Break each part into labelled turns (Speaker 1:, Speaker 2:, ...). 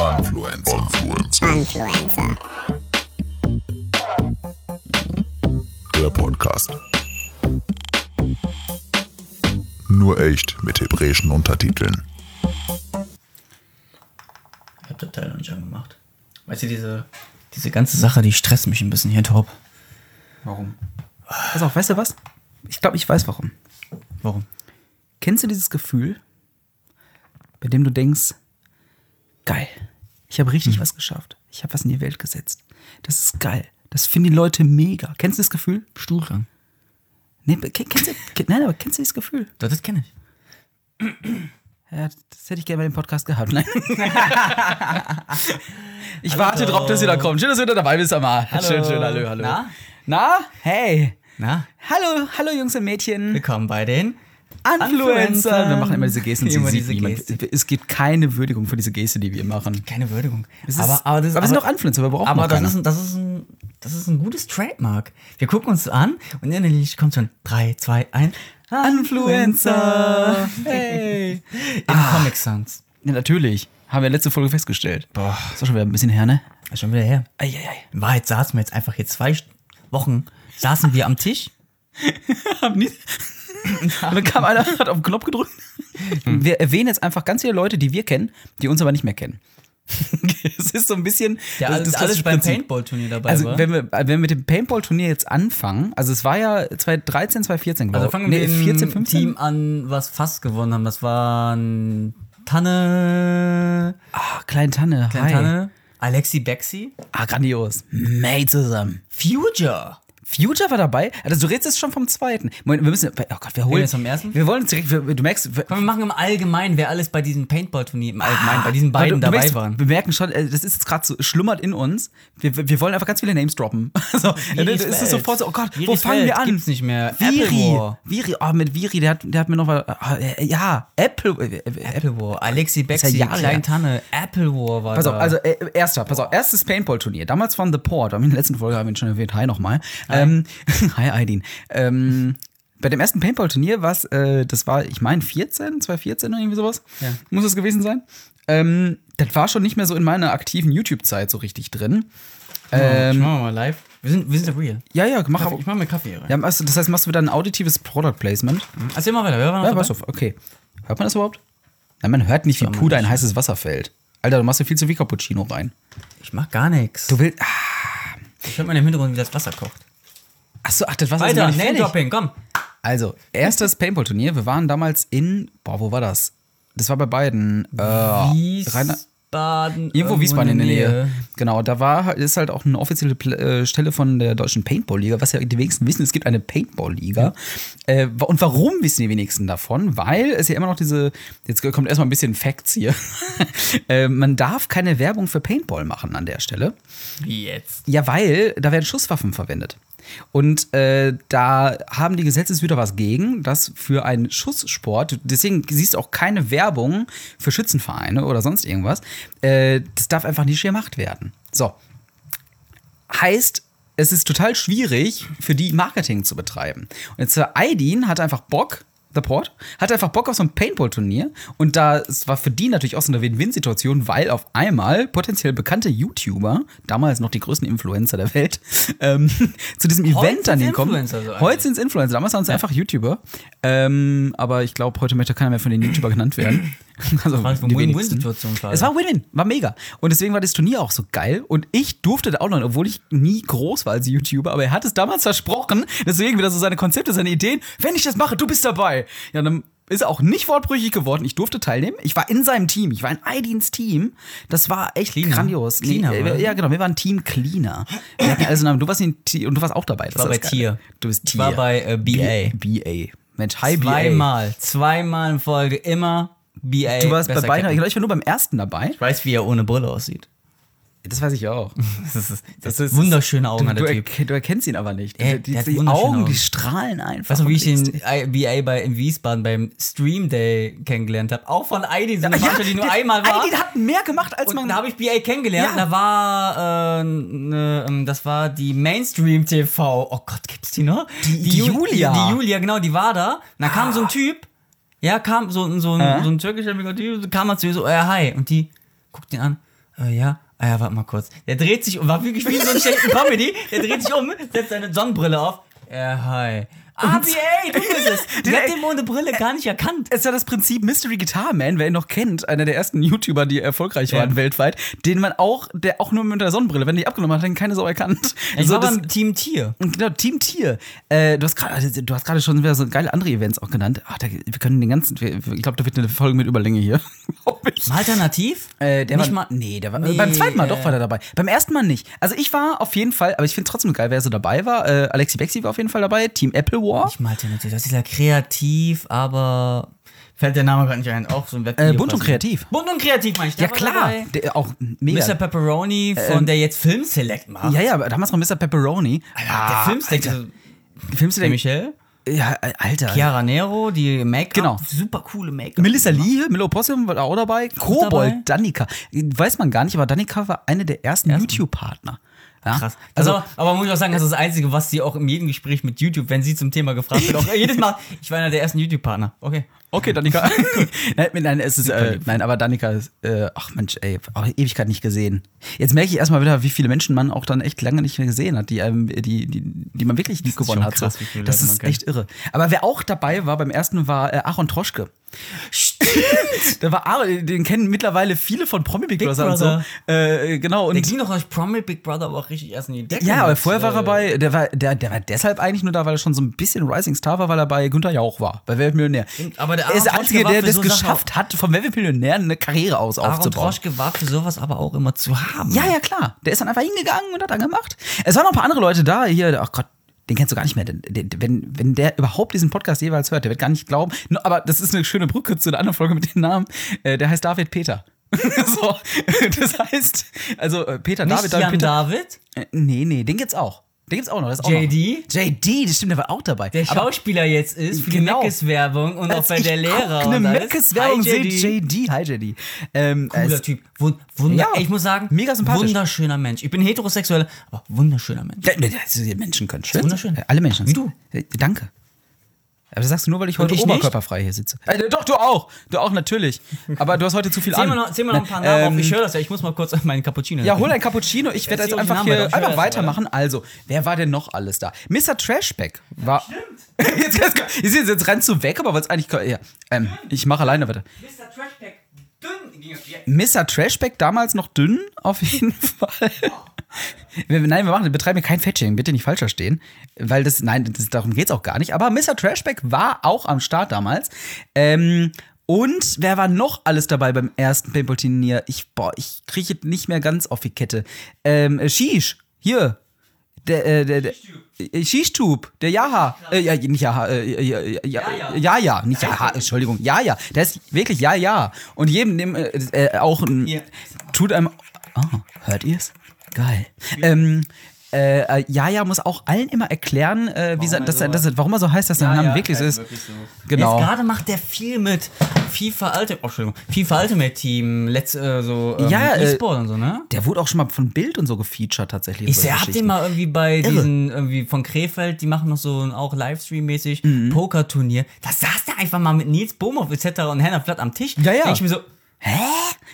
Speaker 1: Influencer.
Speaker 2: Influencer.
Speaker 1: Der Podcast. Nur echt mit hebräischen Untertiteln.
Speaker 3: Ich hab das Teil noch nicht angemacht. Weißt du, diese, diese ganze Sache, die stresst mich ein bisschen hier, Top.
Speaker 4: Warum? Pass auf, weißt du was? Ich glaube, ich weiß warum.
Speaker 3: Warum?
Speaker 4: Kennst du dieses Gefühl, bei dem du denkst, geil, ich habe richtig was geschafft. Ich habe was in die Welt gesetzt. Das ist geil. Das finden die Leute mega. Kennst du das Gefühl?
Speaker 3: Stuhlkrank.
Speaker 4: Nee, ke- kennst du, nein, aber kennst du dieses Gefühl?
Speaker 3: Das, das kenne ich.
Speaker 4: Ja, das hätte ich gerne bei dem Podcast gehabt. Nein. ich warte drauf, dass ihr da kommt. Schön, dass ihr da dabei bist, mal. Schön, schön, hallo, hallo.
Speaker 3: Na?
Speaker 4: Na? Hey.
Speaker 3: Na,
Speaker 4: Hallo, hallo Jungs und Mädchen.
Speaker 3: willkommen bei den
Speaker 4: Influencer. Wir machen immer diese Gesten. sie
Speaker 3: Immer diese. Gestik.
Speaker 4: Es gibt keine Würdigung für diese Geste, die wir machen.
Speaker 3: Keine Würdigung.
Speaker 4: Es ist,
Speaker 3: aber, aber, das,
Speaker 4: aber wir sind doch Influencer, wir brauchen
Speaker 3: Aber
Speaker 4: noch
Speaker 3: das ist, ein, das, ist ein, das ist ein gutes Trademark. Wir gucken uns an und innerlich kommt schon 3, 2, 1.
Speaker 4: Influencer. Hey.
Speaker 3: In Comic Sans.
Speaker 4: Ja, natürlich. Haben wir letzte Folge festgestellt.
Speaker 3: Boah.
Speaker 4: Ist doch schon wieder ein bisschen her, ne?
Speaker 3: Ist schon wieder her.
Speaker 4: Eieiei.
Speaker 3: In Wahrheit saßen wir jetzt einfach hier zwei Wochen, saßen wir am Tisch.
Speaker 4: Haben nie. Und dann kam einer, hat auf den Knopf gedrückt. Wir erwähnen jetzt einfach ganz viele Leute, die wir kennen, die uns aber nicht mehr kennen. Es ist so ein bisschen
Speaker 3: Der
Speaker 4: das- das
Speaker 3: alles beim. Paintball-Turnier dabei
Speaker 4: Also
Speaker 3: war.
Speaker 4: wenn wir, wenn wir mit dem Paintball-Turnier jetzt anfangen, also es war ja 2013, 2014 glaube
Speaker 3: Also
Speaker 4: ich.
Speaker 3: fangen wir
Speaker 4: nee,
Speaker 3: mit dem
Speaker 4: 14, 15?
Speaker 3: Team an, was fast gewonnen haben. Das waren Tanne,
Speaker 4: Ah, Klein Tanne,
Speaker 3: Kleine
Speaker 4: hi.
Speaker 3: Tanne, Alexi Bexi,
Speaker 4: Ah, grandios. Mate zusammen.
Speaker 3: Future.
Speaker 4: Future war dabei? Also du redest jetzt schon vom zweiten. Moment, wir müssen, oh Gott, wir holen
Speaker 3: jetzt vom ersten?
Speaker 4: Wir wollen uns direkt, wir, du merkst, wir,
Speaker 3: Komm, wir machen im Allgemeinen, wer alles bei diesem Paintball-Turnier im Allgemeinen, bei diesen beiden
Speaker 4: du, du
Speaker 3: dabei
Speaker 4: merkst,
Speaker 3: waren.
Speaker 4: Wir merken schon, äh, das ist jetzt gerade so, schlummert in uns. Wir, wir wollen einfach ganz viele Names droppen. Also, es ist
Speaker 3: Welt.
Speaker 4: sofort so, oh Gott, wo
Speaker 3: Viris
Speaker 4: fangen
Speaker 3: Welt
Speaker 4: wir an?
Speaker 3: gibt's nicht mehr.
Speaker 4: Viri.
Speaker 3: War.
Speaker 4: Viri, oh, mit Viri, der hat, der hat mir noch mal, ah, äh, ja, Apple, äh, äh, Apple.
Speaker 3: War, Alexi
Speaker 4: ja
Speaker 3: Bexi,
Speaker 4: her.
Speaker 3: Klein Tanne, Apple War war
Speaker 4: Pass auf,
Speaker 3: da.
Speaker 4: also äh, erster, pass auf, erstes Paintball-Turnier, damals von The Port, in der letzten Folge haben wir ihn schon erwähnt, hi nochmal. Ähm, hi Aidin. Ähm, bei dem ersten Paintball-Turnier war es, äh, das war, ich meine, 14, 2014 oder irgendwie sowas,
Speaker 3: Ja.
Speaker 4: muss es gewesen sein. Ähm, das war schon nicht mehr so in meiner aktiven YouTube-Zeit so richtig drin.
Speaker 3: ich
Speaker 4: Ähm,
Speaker 3: mach mal live. Wir sind, wir sind real.
Speaker 4: ja, ja, mach
Speaker 3: Kaffee, ich mach mir Kaffee
Speaker 4: ja, also, das heißt, machst du wieder ein auditives Product Placement?
Speaker 3: Erzähl mal weiter. Wer war
Speaker 4: Ja, pass auf, okay. Hört man das überhaupt? Nein, man hört nicht, wie Puder in heißes Wasser fällt. Alter, du machst ja viel zu viel Cappuccino rein.
Speaker 3: Ich mach gar nichts.
Speaker 4: Du willst.
Speaker 3: Ich hör mal im Hintergrund, wie das Wasser kocht.
Speaker 4: Achso, ach, das war
Speaker 3: Weiter,
Speaker 4: nicht fertig.
Speaker 3: Name-Dropping, komm.
Speaker 4: Also, erstes Paintball-Turnier. Wir waren damals in. Boah, wo war das? Das war bei beiden. Äh,
Speaker 3: Wiesbaden.
Speaker 4: irgendwo Wiesbaden in der Nähe. Genau, da war ist halt auch eine offizielle äh, Stelle von der deutschen Paintball-Liga, was ja die wenigsten wissen, es gibt eine Paintball-Liga. Äh, wa- und warum wissen die wenigsten davon? Weil es ja immer noch diese, jetzt kommt erstmal ein bisschen Facts hier. äh, man darf keine Werbung für Paintball machen an der Stelle.
Speaker 3: Jetzt?
Speaker 4: Ja, weil da werden Schusswaffen verwendet. Und äh, da haben die Gesetzeshüter was gegen, dass für einen Schusssport, deswegen siehst du auch keine Werbung für Schützenvereine oder sonst irgendwas, äh, das darf einfach nicht gemacht werden. So. Heißt, es ist total schwierig, für die Marketing zu betreiben. Und jetzt der Aidin hat einfach Bock, The Port, hat einfach Bock auf so ein Paintball-Turnier. Und da, es war für die natürlich auch so eine Win-Win-Situation, weil auf einmal potenziell bekannte YouTuber, damals noch die größten Influencer der Welt, ähm, zu diesem
Speaker 3: Heute
Speaker 4: Event an den kommen.
Speaker 3: Influencer so
Speaker 4: heute sind es Influencer, damals waren es einfach YouTuber. Ähm, aber ich glaube, heute möchte keiner mehr von den YouTuber genannt werden. Also,
Speaker 3: War eine. Win-Win-Situation?
Speaker 4: Es war Win-Win, war mega. Und deswegen war das Turnier auch so geil. Und ich durfte da auch noch, obwohl ich nie groß war als YouTuber, aber er hat es damals versprochen, deswegen wieder so seine Konzepte, seine Ideen. Wenn ich das mache, du bist dabei. Ja, dann ist er auch nicht wortbrüchig geworden. Ich durfte teilnehmen. Ich war in seinem Team. Ich war in Aidins Team. Das war echt
Speaker 3: Cleaner?
Speaker 4: grandios.
Speaker 3: Cleaner, oder?
Speaker 4: äh, ja, genau. Wir waren Team Cleaner. Wir hatten also. Du warst in und du warst auch dabei. Das
Speaker 3: war
Speaker 4: ist
Speaker 3: bei Tier.
Speaker 4: Du bist
Speaker 3: Ich
Speaker 4: Tier.
Speaker 3: war bei äh, BA.
Speaker 4: BA. Mensch, hi BA.
Speaker 3: Zweimal, zweimal in Folge, immer BA.
Speaker 4: Du warst bei beiden,
Speaker 3: kennen.
Speaker 4: ich war nur beim ersten dabei.
Speaker 3: Ich weiß, wie er ohne Brille aussieht.
Speaker 4: Das weiß ich auch.
Speaker 3: Das ist, das
Speaker 4: ist-
Speaker 3: wunderschöne Augen
Speaker 4: Du,
Speaker 3: hat
Speaker 4: du,
Speaker 3: der Typ.
Speaker 4: erk du erkennst ihn aber nicht.
Speaker 3: Er-
Speaker 4: die die
Speaker 3: wunderschöne
Speaker 4: Augen, die
Speaker 3: Augen.
Speaker 4: strahlen einfach.
Speaker 3: Weißt du, wie ich den BA bei in Wiesbaden beim Stream Day kennengelernt habe? Auch von Aidi, so eine
Speaker 4: ja,
Speaker 3: Veranstaltung, die nur
Speaker 4: der-
Speaker 3: einmal war.
Speaker 4: Aidin hat mehr gemacht, als
Speaker 3: Und
Speaker 4: man.
Speaker 3: da habe ich BA kennengelernt.
Speaker 4: Ja.
Speaker 3: Da war, äh, ne, ähm, das war die Mainstream TV. Oh Gott, gibt's die noch?
Speaker 4: Die- die
Speaker 3: Ju-
Speaker 4: Julia.
Speaker 3: Die, die Julia, genau, die war da. Und da kam so ein Typ. Ja, kam so, so, ein,
Speaker 4: Äh?
Speaker 3: so ein türkischer Typ, kam mal zu ihr so, äh, hi. Und die guckt ihn an. Äh, ja. Ah ja, warte mal kurz. Der dreht sich um, war wirklich wie so ein schlechten Comedy. Der dreht sich um, setzt seine Sonnenbrille auf. Ja, hi. RBA, du bist es. Die hat den ohne Brille gar nicht erkannt.
Speaker 4: Es ist ja das Prinzip Mystery Guitar Man, wer ihn noch kennt, einer der ersten YouTuber, die erfolgreich waren
Speaker 3: Ja.
Speaker 4: weltweit, den man auch, der auch nur mit der Sonnenbrille, wenn die abgenommen hat, ihn keine Sau erkannt.
Speaker 3: Ich
Speaker 4: So,
Speaker 3: war
Speaker 4: das-
Speaker 3: beim Team Tier.
Speaker 4: Genau, Team Tier. Äh, du hast gerade, du hast gerade schon wieder so geile andere Events auch genannt. Ach, da, wir können den ganzen, ich glaube, da wird eine Folge mit Überlänge hier. Glaub ich.
Speaker 3: Alternativ?
Speaker 4: Äh, der
Speaker 3: Nicht
Speaker 4: war,
Speaker 3: mal-
Speaker 4: nee, der war,
Speaker 3: Nee,
Speaker 4: beim zweiten Mal doch
Speaker 3: äh.
Speaker 4: war der dabei. Beim ersten Mal nicht. Also ich war auf jeden Fall, aber ich finde trotzdem geil, wer so dabei war. Äh, Alexi Bexi war auf jeden Fall dabei. Team Apple War.
Speaker 3: Nicht mal Alternativ. Das ist ja kreativ, aber fällt der Name gerade nicht ein. Auch so ein Web
Speaker 4: Äh, bunt und kreativ.
Speaker 3: Bunt und kreativ, meine ich. Der
Speaker 4: Ja klar, der, auch mega.
Speaker 3: Mr. Pepperoni, von der jetzt Film Select macht.
Speaker 4: ja, ja, aber damals noch Mr. Pepperoni.
Speaker 3: der Film Select.
Speaker 4: Alter.
Speaker 3: also,
Speaker 4: Filmst Ja, äh, Alter.
Speaker 3: Chiara Nero, die Make-up.
Speaker 4: Genau.
Speaker 3: Super coole Make-up.
Speaker 4: Melissa Lee, Milo Possum war auch dabei. Kobold. Danica. Weiß man gar nicht, aber Danica war eine der ersten
Speaker 3: Ersten.
Speaker 4: YouTube-Partner. Ja?
Speaker 3: Krass.
Speaker 4: Also,
Speaker 3: Also, aber muss ich auch sagen, das ist das Einzige, was sie auch in jedem Gespräch mit YouTube, wenn sie zum Thema gefragt wird, auch jedes Mal, ich war einer der ersten YouTube-Partner. Okay.
Speaker 4: Okay, Danica. nein, nein, es ist, äh, nein, aber Danica ist, äh, ach Mensch, ey, auch Ewigkeit nicht gesehen. Jetzt merke ich erstmal wieder, wie viele Menschen man auch dann echt lange nicht mehr gesehen hat, die, die, die, die man wirklich lieb
Speaker 3: ist
Speaker 4: gewonnen hat.
Speaker 3: krass,
Speaker 4: so. Das ist echt irre. Aber wer auch dabei war beim ersten war äh, Aaron Troschke. Da war Aaron, den kennen mittlerweile viele von Promi Big,
Speaker 3: Big
Speaker 4: Brother, und so. Äh, genau. Und
Speaker 3: Der ging doch als Promi Big Brother aber auch richtig erst in die Decke.
Speaker 4: Ja, aber vorher war er
Speaker 3: äh,
Speaker 4: bei, der war, der, der war deshalb eigentlich nur da, weil er schon so ein bisschen Rising Star war, weil er bei Günther Jauch war, bei Weltmillionär.
Speaker 3: aber der
Speaker 4: er ist der
Speaker 3: Aaron
Speaker 4: Einzige, der das
Speaker 3: so
Speaker 4: geschafft hat, vom Weltmillionär eine Karriere aus
Speaker 3: Aaron
Speaker 4: aufzubauen.
Speaker 3: Troschke war für sowas aber auch immer zu haben.
Speaker 4: Ja, ja, klar. Der ist dann einfach hingegangen und hat dann gemacht. Es waren noch ein paar andere Leute da. Hier, ach Gott, den kennst du gar nicht mehr. Den, den, wenn, wenn der überhaupt diesen Podcast jeweils hört, der wird gar nicht glauben. Aber das ist eine schöne Brücke zu einer anderen Folge mit dem Namen. Äh, der heißt David Peter. so, das heißt, also äh, Peter
Speaker 3: Nicht
Speaker 4: David, David
Speaker 3: Jan
Speaker 4: Peter.
Speaker 3: David,
Speaker 4: Äh, nee, nee, den gibt's auch. Den gibt's auch noch. Das ist auch
Speaker 3: JD?
Speaker 4: Noch. JD, das stimmt, der war auch dabei.
Speaker 3: der
Speaker 4: Aber
Speaker 3: Schauspieler jetzt ist für
Speaker 4: Genau.
Speaker 3: die Meckes-Werbung und auch bei der Lehrer.
Speaker 4: Eine. Meckes-Werbung sehe
Speaker 3: JD.
Speaker 4: JD. Hi, JD. Ähm,
Speaker 3: Cooler
Speaker 4: es-
Speaker 3: Typ. Wun wunder
Speaker 4: Ja,
Speaker 3: ich muss sagen,
Speaker 4: mega sympathisch.
Speaker 3: wunderschöner Mensch. Ich bin heterosexuell, aber wunderschöner Mensch.
Speaker 4: Ne, ist- Menschen können schön
Speaker 3: wunderschön.
Speaker 4: sein. Alle Menschen.
Speaker 3: Wie du.
Speaker 4: Äh, Danke. Aber das sagst du nur, weil ich heute
Speaker 3: ich
Speaker 4: oberkörperfrei hier sitze. Äh, doch, du auch. Du auch, natürlich. Aber du hast heute zu viel
Speaker 3: Zähl
Speaker 4: an.
Speaker 3: mal noch, zähl mal noch ein paar Namen
Speaker 4: Ähm,
Speaker 3: auf. Ich höre das ja. Ich muss mal kurz meinen Cappuccino.
Speaker 4: Ja, hol ein Cappuccino. Ich werde jetzt einfach hier einfach
Speaker 3: das
Speaker 4: weitermachen. Also, wer war denn noch alles da? Mr. Trashback war. Stimmt. jetzt, jetzt, jetzt, jetzt rennst du weg, aber was eigentlich. Ja, ähm, ich mache alleine weiter.
Speaker 3: Mr. Trashback.
Speaker 4: Mr. Trashback damals noch dünn, auf jeden Fall. Wir, nein, wir machen, betreiben hier kein Fetching, bitte nicht falsch verstehen. Weil das, nein, das, darum geht's auch gar nicht. Aber Mr. Trashback war auch am Start damals. Ähm, und wer war noch alles dabei beim ersten Paintball-Turnier? Ich, boah, ich kriege nicht mehr ganz auf die Kette. Ähm, äh, Shish, hier. Der, äh, der, der, äh, Shishtube, der Jaha. Äh, ja, nicht Jaha, äh, ja, ja, ja, ja, ja, nicht Jaha, Entschuldigung. Ja, ja. Der ist wirklich Ja, ja. Und jedem, dem, äh, äh, auch ein, tut einem. Oh, hört ihr's? Geil. Ähm, äh, äh, Jaja muss auch allen immer erklären, äh, wie
Speaker 3: Warum
Speaker 4: sa-
Speaker 3: er
Speaker 4: dass,
Speaker 3: so
Speaker 4: dass, er- warum er so heißt, dass sein Name wirklich so ist. Genau.
Speaker 3: Jetzt gerade macht der viel mit FIFA Ultimate, oh, Entschuldigung, FIFA Ultimate Team, let's, äh, so ähm,
Speaker 4: Ja, äh,
Speaker 3: E-Sport und so, ne?
Speaker 4: Der wurde auch schon mal von Bild und so gefeatured tatsächlich.
Speaker 3: Ich
Speaker 4: so
Speaker 3: sehe, habt ihr
Speaker 4: Geschichten.
Speaker 3: mal irgendwie bei
Speaker 4: Irre.
Speaker 3: diesen, irgendwie von Krefeld, die machen noch so ein auch Livestream-mäßig
Speaker 4: Mhm.
Speaker 3: Pokerturnier. Da saß der einfach mal mit Nils Bohmhoff etc. und Hannah Flatt am Tisch.
Speaker 4: Ja, ja.
Speaker 3: Denk ich mir so,
Speaker 4: Hä?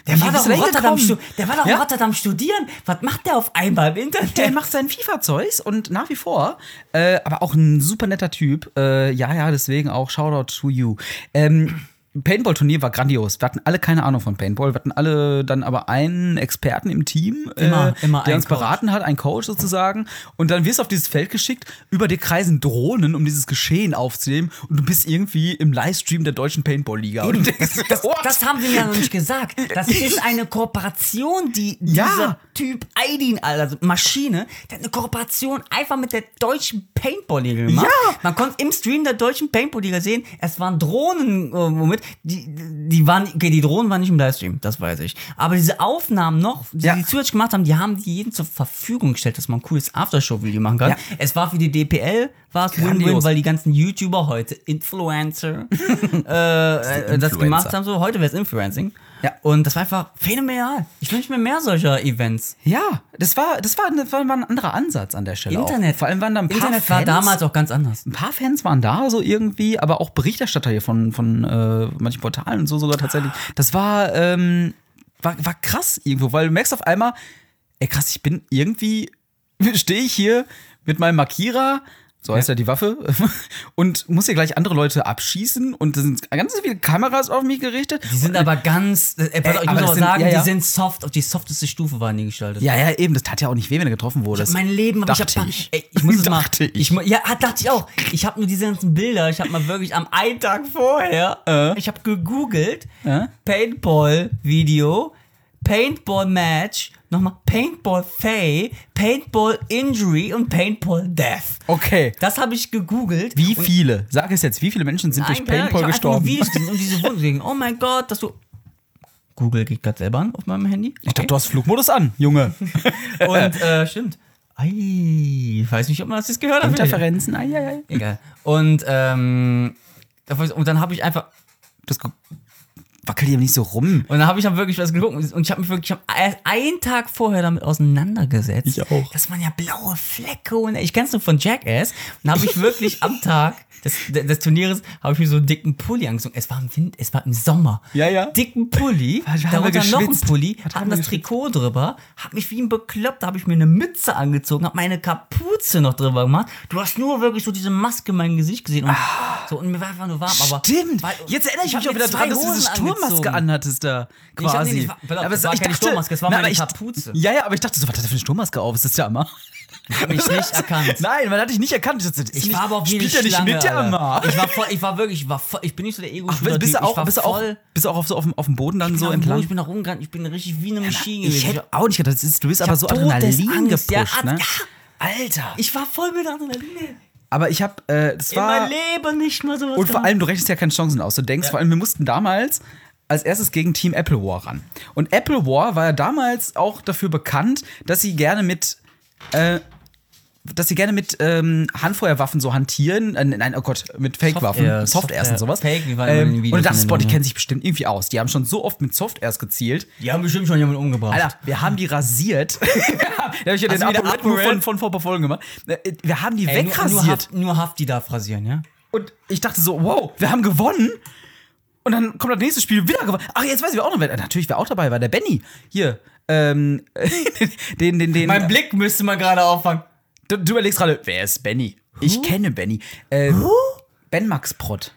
Speaker 3: der war, doch in Rotterdam, der war doch
Speaker 4: Ja.
Speaker 3: in Rotterdam studieren. Was macht der auf einmal im Internet?
Speaker 4: Der macht sein FIFA-Zeugs und nach wie vor, äh, aber auch ein super netter Typ. Äh, ja, ja, deswegen auch Shoutout to you. Ähm, Paintball-Turnier war grandios. Wir hatten alle keine Ahnung von Paintball. Wir hatten alle dann aber einen Experten im Team,
Speaker 3: Immer-
Speaker 4: äh,
Speaker 3: immer
Speaker 4: der uns
Speaker 3: Coach.
Speaker 4: beraten hat, ein Coach sozusagen. Und dann wirst du auf dieses Feld geschickt, über dir kreisen Drohnen, um dieses Geschehen aufzunehmen. Und du bist irgendwie im Livestream der deutschen Paintball-Liga. Und denkst,
Speaker 3: Das,
Speaker 4: what?
Speaker 3: das haben sie mir noch nicht gesagt. Das ist eine Kooperation, die
Speaker 4: Ja.
Speaker 3: dieser Typ Aidin, also Maschine, der hat eine Kooperation einfach mit der deutschen Paintball-Liga gemacht.
Speaker 4: Ja.
Speaker 3: Man konnte im Stream der deutschen Paintball-Liga sehen, es waren Drohnen, äh, womit, die, die waren, okay, die Drohnen waren nicht im Livestream, das weiß ich. Aber diese Aufnahmen noch, die
Speaker 4: Ja.
Speaker 3: die zusätzlich gemacht haben, die haben die jedem zur Verfügung gestellt, dass man ein cooles Aftershow-Video machen kann.
Speaker 4: Ja.
Speaker 3: Es war für die DPL, war es Win-Win, weil die ganzen YouTuber heute, Influencer, äh, äh, das
Speaker 4: Influencer.
Speaker 3: gemacht haben. So, heute wäre es Influencing.
Speaker 4: Ja.
Speaker 3: Und das war einfach phänomenal. Ich wünsche mir mehr solcher Events.
Speaker 4: Ja, das war, das war, das war ein anderer Ansatz an der Stelle.
Speaker 3: Internet.
Speaker 4: Auch. Vor allem waren da ein paar
Speaker 3: Internet
Speaker 4: Fans.
Speaker 3: war damals auch ganz anders.
Speaker 4: ein paar Fans waren da so irgendwie, aber auch Berichterstatter hier von, von äh, manchen Portalen und so sogar tatsächlich. Das war, ähm, war, war krass irgendwo, weil du merkst auf einmal, ey krass, ich bin irgendwie, stehe ich hier mit meinem Markierer, so heißt ja die Waffe, und muss hier gleich andere Leute abschießen und da sind ganz viele Kameras auf mich gerichtet.
Speaker 3: Die sind aber ganz, äh, pass auf, ich
Speaker 4: aber
Speaker 3: muss
Speaker 4: sind-
Speaker 3: sagen,
Speaker 4: ja, ja.
Speaker 3: die sind soft, auf die softeste Stufe waren die gestaltet.
Speaker 4: Ja, ja, eben, das tat ja auch nicht weh, wenn er getroffen wurde.
Speaker 3: Ich mein Leben, aber ich
Speaker 4: dachte
Speaker 3: hab,
Speaker 4: ich.
Speaker 3: Ey, ich muss es mal.
Speaker 4: Dachte ich.
Speaker 3: ich. Ja, dachte ich auch. Ich habe nur diese ganzen Bilder. Ich habe mal wirklich am einen Tag vorher.
Speaker 4: Äh.
Speaker 3: Ich habe gegoogelt.
Speaker 4: Äh?
Speaker 3: Paintball-Video, Paintball-Match, nochmal Paintball-Fay, Paintball-Injury und Paintball-Death.
Speaker 4: Okay.
Speaker 3: Das habe ich gegoogelt.
Speaker 4: Wie viele? Sag es jetzt, wie viele Menschen sind durch
Speaker 3: Nein, ich
Speaker 4: Paintball
Speaker 3: einfach nur
Speaker 4: gestorben?
Speaker 3: Videos gesehen und diese Wunden gesehen. Oh mein Gott, dass du. Google geht gerade selber an auf meinem Handy.
Speaker 4: Ich dachte, du hast Flugmodus an, Junge.
Speaker 3: Und äh, stimmt. Ei, ich weiß nicht, ob man das jetzt gehört hat.
Speaker 4: Interferenzen, ai, ai, ai.
Speaker 3: Egal. Und, ähm, und dann habe ich einfach,
Speaker 4: Das wackel hier nicht so rum.
Speaker 3: und dann habe ich dann wirklich was geguckt und ich habe mich wirklich ich hab einen Tag vorher damit auseinandergesetzt.
Speaker 4: Ich auch.
Speaker 3: Dass man ja blaue Flecke und ich kenn's nur von Jackass. Und habe ich wirklich am Tag des, des Turnieres habe ich mir so einen dicken Pulli angezogen. Es war im Wind, es war im Sommer.
Speaker 4: Ja, ja.
Speaker 3: Dicken Pulli, darunter noch ein? Pulli,
Speaker 4: Was
Speaker 3: hatten das Trikot drüber, hab mich wie ein Bekloppt, habe ich mir eine Mütze angezogen, hab meine Kapuze noch drüber gemacht. Du hast nur wirklich so diese Maske in meinem Gesicht gesehen und so und mir war einfach nur warm. Aber
Speaker 4: Stimmt.
Speaker 3: weil-
Speaker 4: Jetzt erinnere ich
Speaker 3: hab
Speaker 4: mich auch wieder dran, dass du diese
Speaker 3: Hosen
Speaker 4: Sturmmaske anhattest da.
Speaker 3: Ich
Speaker 4: Quasi.
Speaker 3: nee, auf,
Speaker 4: aber
Speaker 3: das war
Speaker 4: ich
Speaker 3: keine
Speaker 4: dachte,
Speaker 3: Sturmmaske, das war
Speaker 4: na,
Speaker 3: meine
Speaker 4: ich,
Speaker 3: Kapuze.
Speaker 4: Ja, ja, aber ich dachte so, was hat der für eine Sturmmaske auf? Ist das der?
Speaker 3: Ich hab mich nicht erkannt.
Speaker 4: Nein, man hat dich nicht erkannt. Ich, dachte,
Speaker 3: Ich
Speaker 4: nicht,
Speaker 3: war aber auch
Speaker 4: spielt ja nicht mit, der. Hammer.
Speaker 3: Ich war voll, ich war wirklich, ich war voll, ich bin nicht so der ego
Speaker 4: Ach, bist du
Speaker 3: ich
Speaker 4: auch, bist du auch, bist du auch auf, so auf, dem, auf dem Boden dann so
Speaker 3: so
Speaker 4: entlang?
Speaker 3: Ich bin nach rumgerannt, ich bin richtig wie eine Maschine
Speaker 4: ich
Speaker 3: gewesen.
Speaker 4: hätte auch nicht gedacht, ist, du bist aber so Adrenalin
Speaker 3: ja,
Speaker 4: gepusht, ne?
Speaker 3: ja.
Speaker 4: Alter.
Speaker 3: Ich war voll mit Adrenalin.
Speaker 4: Aber ich habe, äh, das
Speaker 3: In meinem
Speaker 4: war...
Speaker 3: Leben nicht mal sowas
Speaker 4: Und vor allem, du rechnest ja keine Chancen aus. Du denkst, vor allem, wir mussten damals als erstes gegen Team Apple War ran. Und Apple War war ja damals auch dafür bekannt, dass sie gerne mit, äh, dass sie gerne mit ähm, Handfeuerwaffen so hantieren. Äh, nein, oh Gott, mit Fake-Waffen, Softairs und sowas.
Speaker 3: Fake,
Speaker 4: ähm, und das Spot, die
Speaker 3: denen,
Speaker 4: kennen sich bestimmt irgendwie aus. Die haben schon so oft mit Softairs gezielt.
Speaker 3: Die haben bestimmt schon jemanden umgebracht.
Speaker 4: Alter, wir haben die rasiert. da habe ich ja den Move
Speaker 3: Upper
Speaker 4: von, von vor ein paar Folgen gemacht. Äh, Wir haben die
Speaker 3: Ey, nur, nur,
Speaker 4: wegrasiert.
Speaker 3: Haft, nur Hafti darf rasieren, ja?
Speaker 4: Und ich dachte so, wow, wir haben gewonnen. Und dann kommt das nächste Spiel wieder gewonnen. Ach, jetzt weiß ich wer auch noch. Wer, natürlich, wer auch dabei war, der Benny. Hier. Ähm, den, den, den.
Speaker 3: Mein Blick müsste man gerade auffangen.
Speaker 4: Du, du überlegst gerade, wer ist Benny? Ich kenne Benny. Äh, Ben Max Prott.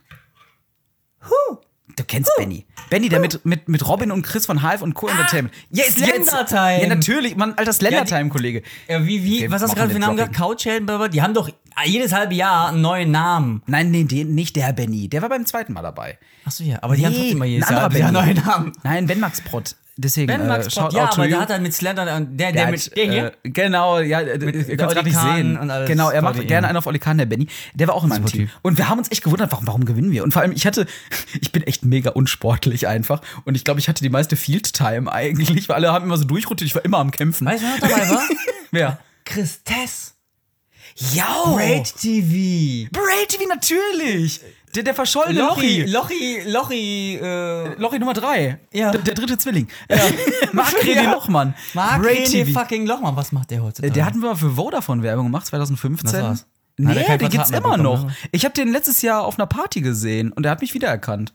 Speaker 4: Du kennst Benny. Benny, der mit, mit, mit Robin und Chris von Hive und Co. Entertainment. Yes,
Speaker 3: Slendertime.
Speaker 4: Ja, natürlich. Mann, alter Slendertime-Kollege.
Speaker 3: Ja, wie, wie,
Speaker 4: Okay,
Speaker 3: was hast du gerade für einen Namen gesagt? Couchhelden, die haben doch jedes halbe Jahr einen neuen Namen.
Speaker 4: Nein, nee, den, nicht der Benny. Der war beim zweiten Mal dabei.
Speaker 3: Achso, ja, aber die haben trotzdem mal jedes Jahr
Speaker 4: Benny.
Speaker 3: neuen Namen.
Speaker 4: Nein, Ben Max Prott. Deswegen,
Speaker 3: Ben Max
Speaker 4: äh, shout
Speaker 3: ja,
Speaker 4: out to
Speaker 3: aber
Speaker 4: you.
Speaker 3: der hat dann mit Slender, der, der,
Speaker 4: Der
Speaker 3: mit, der hier.
Speaker 4: Äh, genau, ja, äh, ihr
Speaker 3: der
Speaker 4: könnt gar nicht sehen.
Speaker 3: und alles.
Speaker 4: Genau, er macht gerne einen auf Oli Kahn, der Benny. Der war auch in meinem Team. Und wir haben uns echt gewundert, warum, warum gewinnen wir? Und vor allem, ich hatte, ich bin echt mega unsportlich einfach. Und ich glaube, ich hatte die meiste Field Time eigentlich, weil alle haben immer so durchrotiert. Ich war immer am Kämpfen.
Speaker 3: Weißt du, wer noch dabei war?
Speaker 4: Wer?
Speaker 3: Chris Tess.
Speaker 4: Ja!
Speaker 3: Great TV.
Speaker 4: Braid TV, natürlich! Der, der verschollene
Speaker 3: Lochi,
Speaker 4: Lochi.
Speaker 3: Lochi, äh,
Speaker 4: Lochi Nummer drei.
Speaker 3: Ja.
Speaker 4: Der, der dritte Zwilling.
Speaker 3: Ja.
Speaker 4: Lochmann.
Speaker 3: Mark
Speaker 4: Braid
Speaker 3: René
Speaker 4: TV.
Speaker 3: fucking Lochmann, was macht der heutzutage?
Speaker 4: Der hatten wir mal für Vodafone Werbung gemacht, 2015.
Speaker 3: Das war's.
Speaker 4: Nee,
Speaker 3: er keinen
Speaker 4: den gibt's immer noch.
Speaker 3: ne?
Speaker 4: Ich habe den letztes Jahr auf einer Party gesehen und der hat mich wiedererkannt.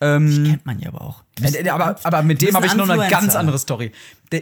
Speaker 4: Ähm,
Speaker 3: kennt man ja aber auch.
Speaker 4: Äh, aber, aber mit dem habe ich noch eine ganz andere Story.